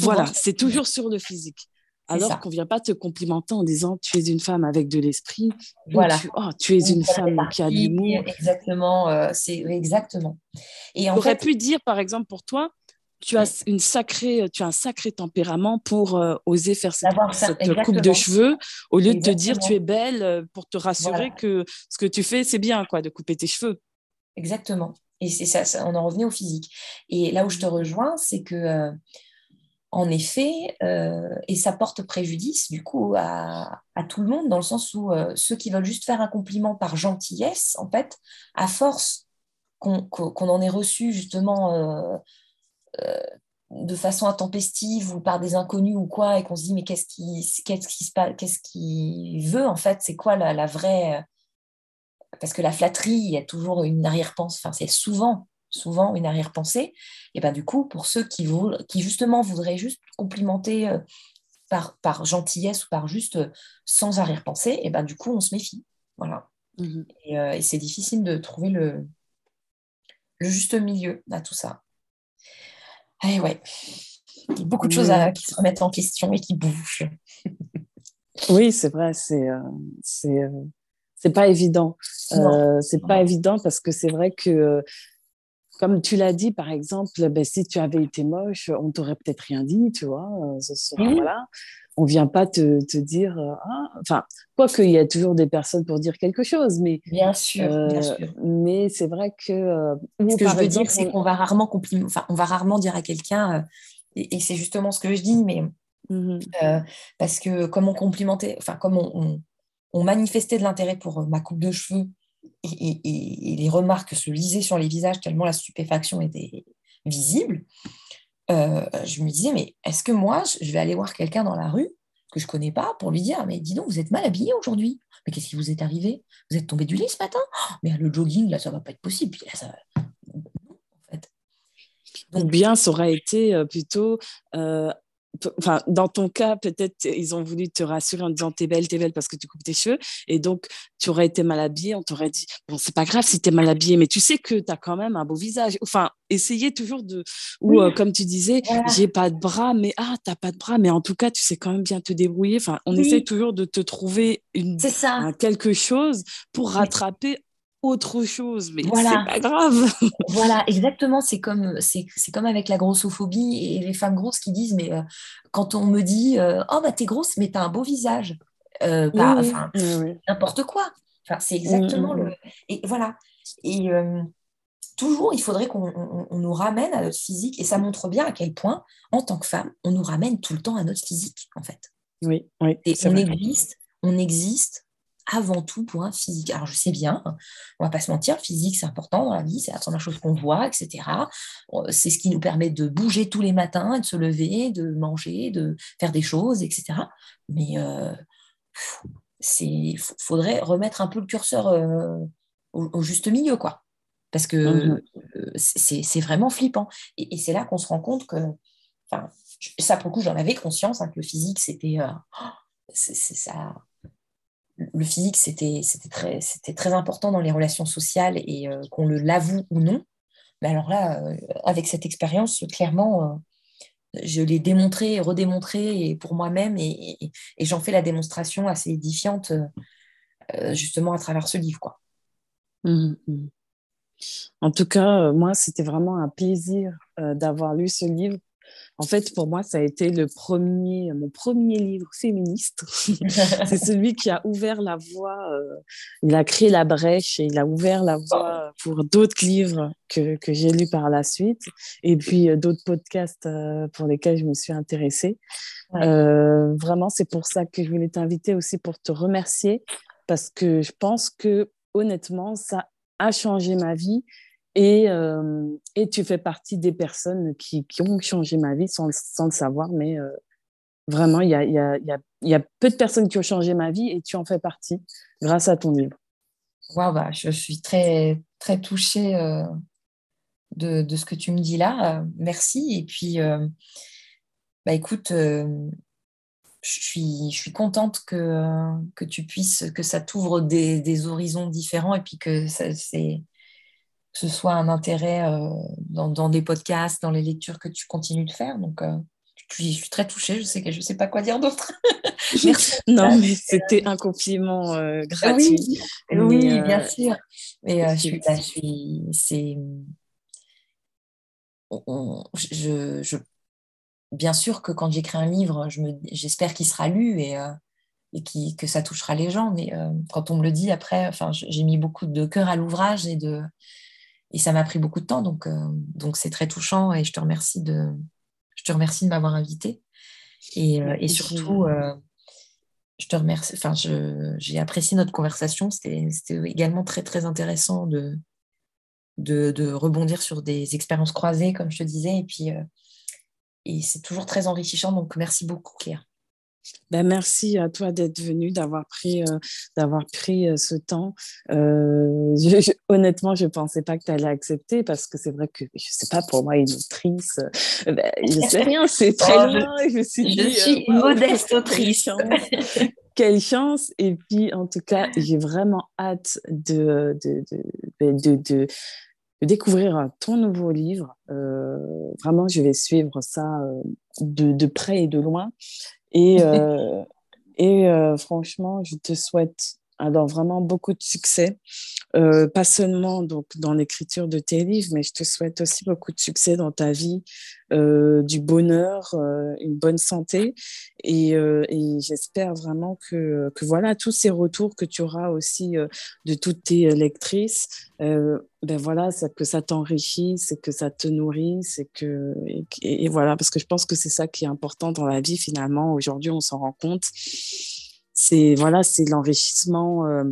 voilà, c'est toujours sur le physique alors qu'on ne vient pas te complimenter en disant tu es une femme avec de l'esprit. Voilà. Tu, oh, tu es une femme qui a de l'humour. Exactement, euh, c'est exactement. Et on aurait pu dire, par exemple, pour toi, tu as une sacrée, tu as un sacré tempérament pour euh, oser faire cette, coupe de cheveux au lieu de te dire tu es belle euh, pour te rassurer que ce que tu fais c'est bien quoi de couper tes cheveux. Exactement. Et c'est ça, on en revenait au physique. Et là où je te rejoins, c'est que euh, en effet, et ça porte préjudice du coup à, tout le monde dans le sens où ceux qui veulent juste faire un compliment par gentillesse, en fait, à force qu'on en ait reçu justement euh, de façon intempestive ou par des inconnus ou quoi, et qu'on se dit mais qu'est-ce qui, qui se passe, qu'est-ce qu'il veut en fait, c'est quoi la, vraie... Parce que la flatterie, il y a toujours une arrière-pensée, enfin c'est souvent, souvent une arrière-pensée, et ben du coup, pour ceux qui, qui justement voudraient juste complimenter euh, par, par gentillesse ou par juste euh, sans arrière-pensée, et ben du coup, on se méfie. Voilà. Mmh et, c'est difficile de trouver le, le juste milieu à tout ça. Eh ouais, il y a beaucoup de choses à, qui se remettent en question et qui bougent. oui, c'est vrai, c'est euh, c'est euh, c'est pas évident. Euh, c'est pas évident parce que c'est vrai que comme tu l'as dit, par exemple, ben, si tu avais été moche, on t'aurait peut-être rien dit, tu vois. Ce voilà on vient pas te, te dire, euh, ah, enfin, quoi qu'il y a toujours des personnes pour dire quelque chose, mais bien sûr, bien euh, sûr. Mais c'est vrai que euh, ce que je veux dire, c'est qu'on va rarement complimenter, enfin, on va rarement dire à quelqu'un, et, c'est justement ce que je dis, mais mmh parce que comme on complimentait, enfin, comme on, on, manifestait de l'intérêt pour ma coupe de cheveux et, les remarques se lisaient sur les visages tellement la stupéfaction était visible. Euh, je me disais, mais est-ce que moi, je vais aller voir quelqu'un dans la rue que je connais pas pour lui dire, mais dis donc, vous êtes mal habillé aujourd'hui. Mais qu'est-ce qui vous est arrivé? Vous êtes tombé du lit ce matin? Oh, Mais le jogging, là, ça va pas être possible. Puis ça... bien, ça aurait été euh, plutôt euh, enfin, dans ton cas, peut-être ils ont voulu te rassurer en disant t'es belle, t'es belle parce que tu coupes tes cheveux. Et donc, tu aurais été mal habillée, on t'aurait dit bon, c'est pas grave si t'es mal habillée, mais tu sais que tu as quand même un beau visage. Enfin, essayer toujours de. Ou euh, comme tu disais, j'ai pas de bras, mais ah, t'as pas de bras, mais en tout cas, tu sais quand même bien te débrouiller. Enfin, on essaie toujours de te trouver une, quelque chose pour rattraper autre chose, mais voilà. c'est pas grave. voilà, exactement. C'est comme, c'est, comme avec la grossophobie et les femmes grosses qui disent, mais euh, quand on me dit, euh, oh bah t'es grosse, mais t'as un beau visage. Euh, bah, n'importe quoi. Enfin, c'est exactement le. Et voilà. Et toujours, il faudrait qu'on nous ramène à notre physique, et ça montre bien à quel point, en tant que femme, on nous ramène tout le temps à notre physique, en fait. Oui, oui. Et on existe, on existe avant tout pour un physique. Alors je sais bien, on va pas se mentir, physique c'est important dans la vie, c'est la première chose qu'on voit, etc. C'est ce qui nous permet de bouger tous les matins, de se lever, de manger, de faire des choses, etc. Mais euh, c'est faudrait remettre un peu le curseur euh, au, juste milieu, quoi. Parce que mmh euh, c'est vraiment flippant. Et, c'est là qu'on se rend compte que, enfin, ça pour le coup, j'en avais conscience, hein, que le physique, c'était, oh, c'est ça, le physique, c'était très, important dans les relations sociales et euh, qu'on le l'avoue ou non. Mais alors là, euh, avec cette expérience, clairement, euh, je l'ai démontré et redémontré et pour moi-même et, j'en fais la démonstration assez édifiante justement à travers ce livre. Quoi. Mmh, mmh. En tout cas, moi, c'était vraiment un plaisir d'avoir lu ce livre en fait, pour moi, ça a été le premier, mon premier livre féministe. c'est celui qui a ouvert la voie, euh, il a créé la brèche et il a ouvert la voie pour d'autres livres que, que j'ai lus par la suite et puis euh, d'autres podcasts euh, pour lesquels je me suis intéressée. vraiment, c'est pour ça que je voulais t'inviter aussi pour te remercier parce que je pense que honnêtement, ça a changé ma vie et, euh, et, tu fais partie des personnes qui, qui ont changé ma vie sans, sans le savoir, mais euh, vraiment, il y a, y, a, y a, peu de personnes qui ont changé ma vie et tu en fais partie grâce à ton livre. Wow, bah, je suis très, très touchée euh, de, de, ce que tu me dis là. merci. Et puis, bah, écoute, je suis, je suis contente que, que tu puisses, que ça t'ouvre des, des, horizons différents et puis que c'est que ce soit un intérêt euh, dans, des podcasts, dans les lectures que tu continues de faire. Donc, euh, je, suis, très touchée. Je sais que je sais pas quoi dire d'autre. Merci. non, mais c'était un compliment euh, gratuit. Oui, bien sûr. Mais je suis, je suis c'est je, bien sûr que quand j'écris un livre, j'espère qu'il sera lu et, euh, et que ça touchera les gens. Mais euh, quand on me le dit après, enfin, j'ai mis beaucoup de cœur à l'ouvrage et, de, et ça m'a pris beaucoup de temps. Donc, euh, donc c'est très touchant et je te remercie de, je te remercie de m'avoir invité. Et, et surtout, je te remercie. Enfin, j'ai apprécié notre conversation. C'était également très, très intéressant de, de, rebondir sur des expériences croisées, comme je te disais. Et puis, euh, et c'est toujours très enrichissant. Donc, merci beaucoup, Claire. Ben, merci à toi d'être venue, d'avoir pris, euh, d'avoir pris euh, ce temps. honnêtement, je ne pensais pas que tu allais accepter parce que c'est vrai que, je ne sais pas, pour moi, une autrice, ben, je ne sais rien, c'est très oh, loin. Je, je, suis, je suis modeste autrice. Quelle chance. Et puis, en tout cas, j'ai vraiment hâte de, de, de, ben, de de découvrir ton nouveau livre. Euh, vraiment, je vais suivre ça euh, de, de, près et de loin. Et, euh, et franchement, je te souhaite alors vraiment beaucoup de succès, pas seulement donc dans l'écriture de tes livres, mais je te souhaite aussi beaucoup de succès dans ta vie, du bonheur, une bonne santé, et, j'espère vraiment que, que, voilà tous ces retours que tu auras aussi de toutes tes lectrices, ben voilà, que ça t'enrichisse, que ça te nourrisse, et que et, voilà, parce que je pense que c'est ça qui est important dans la vie finalement. Aujourd'hui, on s'en rend compte. C'est voilà, c'est l'enrichissement. Euh,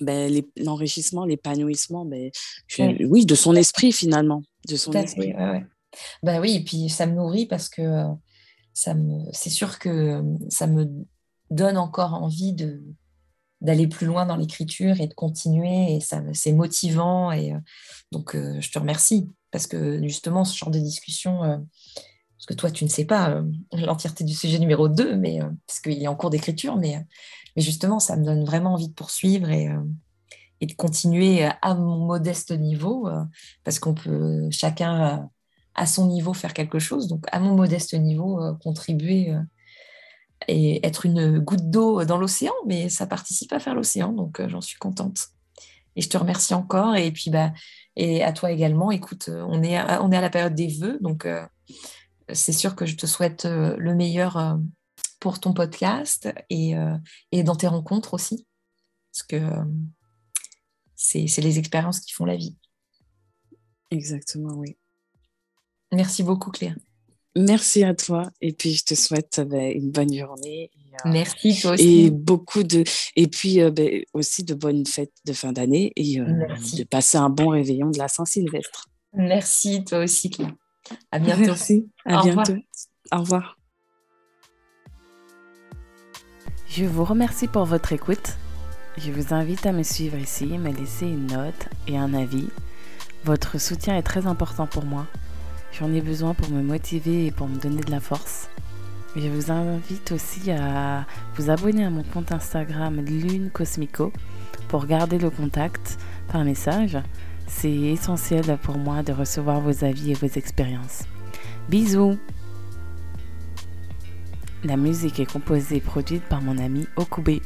ben, l'enrichissement, l'épanouissement, ben, oui, de son esprit finalement, de son esprit. Ben oui, et puis ça me nourrit parce que ça me, c'est sûr que ça me donne encore envie de, d'aller plus loin dans l'écriture et de continuer. Et ça, c'est motivant. Et euh, donc, euh, je te remercie parce que justement, ce genre de discussion, euh, parce que toi, tu ne sais pas l'entièreté du sujet numéro 2, mais, parce qu'il est en cours d'écriture, mais, mais justement, ça me donne vraiment envie de poursuivre et, de continuer à mon modeste niveau, parce qu'on peut chacun à son niveau faire quelque chose. Donc, à mon modeste niveau, contribuer et être une goutte d'eau dans l'océan, mais ça participe à faire l'océan, donc euh, j'en suis contente. Et je te remercie encore, et puis bah, et à toi également. Écoute, euh, on est à, on est à la période des vœux, donc euh, c'est sûr que je te souhaite le meilleur pour ton podcast et, et dans tes rencontres aussi, parce que c'est les expériences qui font la vie. Exactement, oui. Merci beaucoup, Claire. Merci à toi et puis je te souhaite ben, une bonne journée. Et, euh, Merci toi aussi. Et beaucoup de et puis euh, ben, aussi de bonnes fêtes de fin d'année et euh, de passer un bon réveillon de la Saint-Sylvestre. Merci toi aussi Claire. À bientôt. Merci. À bientôt. Au revoir. Je vous remercie pour votre écoute. Je vous invite à me suivre ici, me laisser une note et un avis. Votre soutien est très important pour moi. J'en ai besoin pour me motiver et pour me donner de la force. Je vous invite aussi à vous abonner à mon compte Instagram Lune Cosmico pour garder le contact par message. C'est essentiel pour moi de recevoir vos avis et vos expériences. Bisous La musique est composée et produite par mon ami Okube.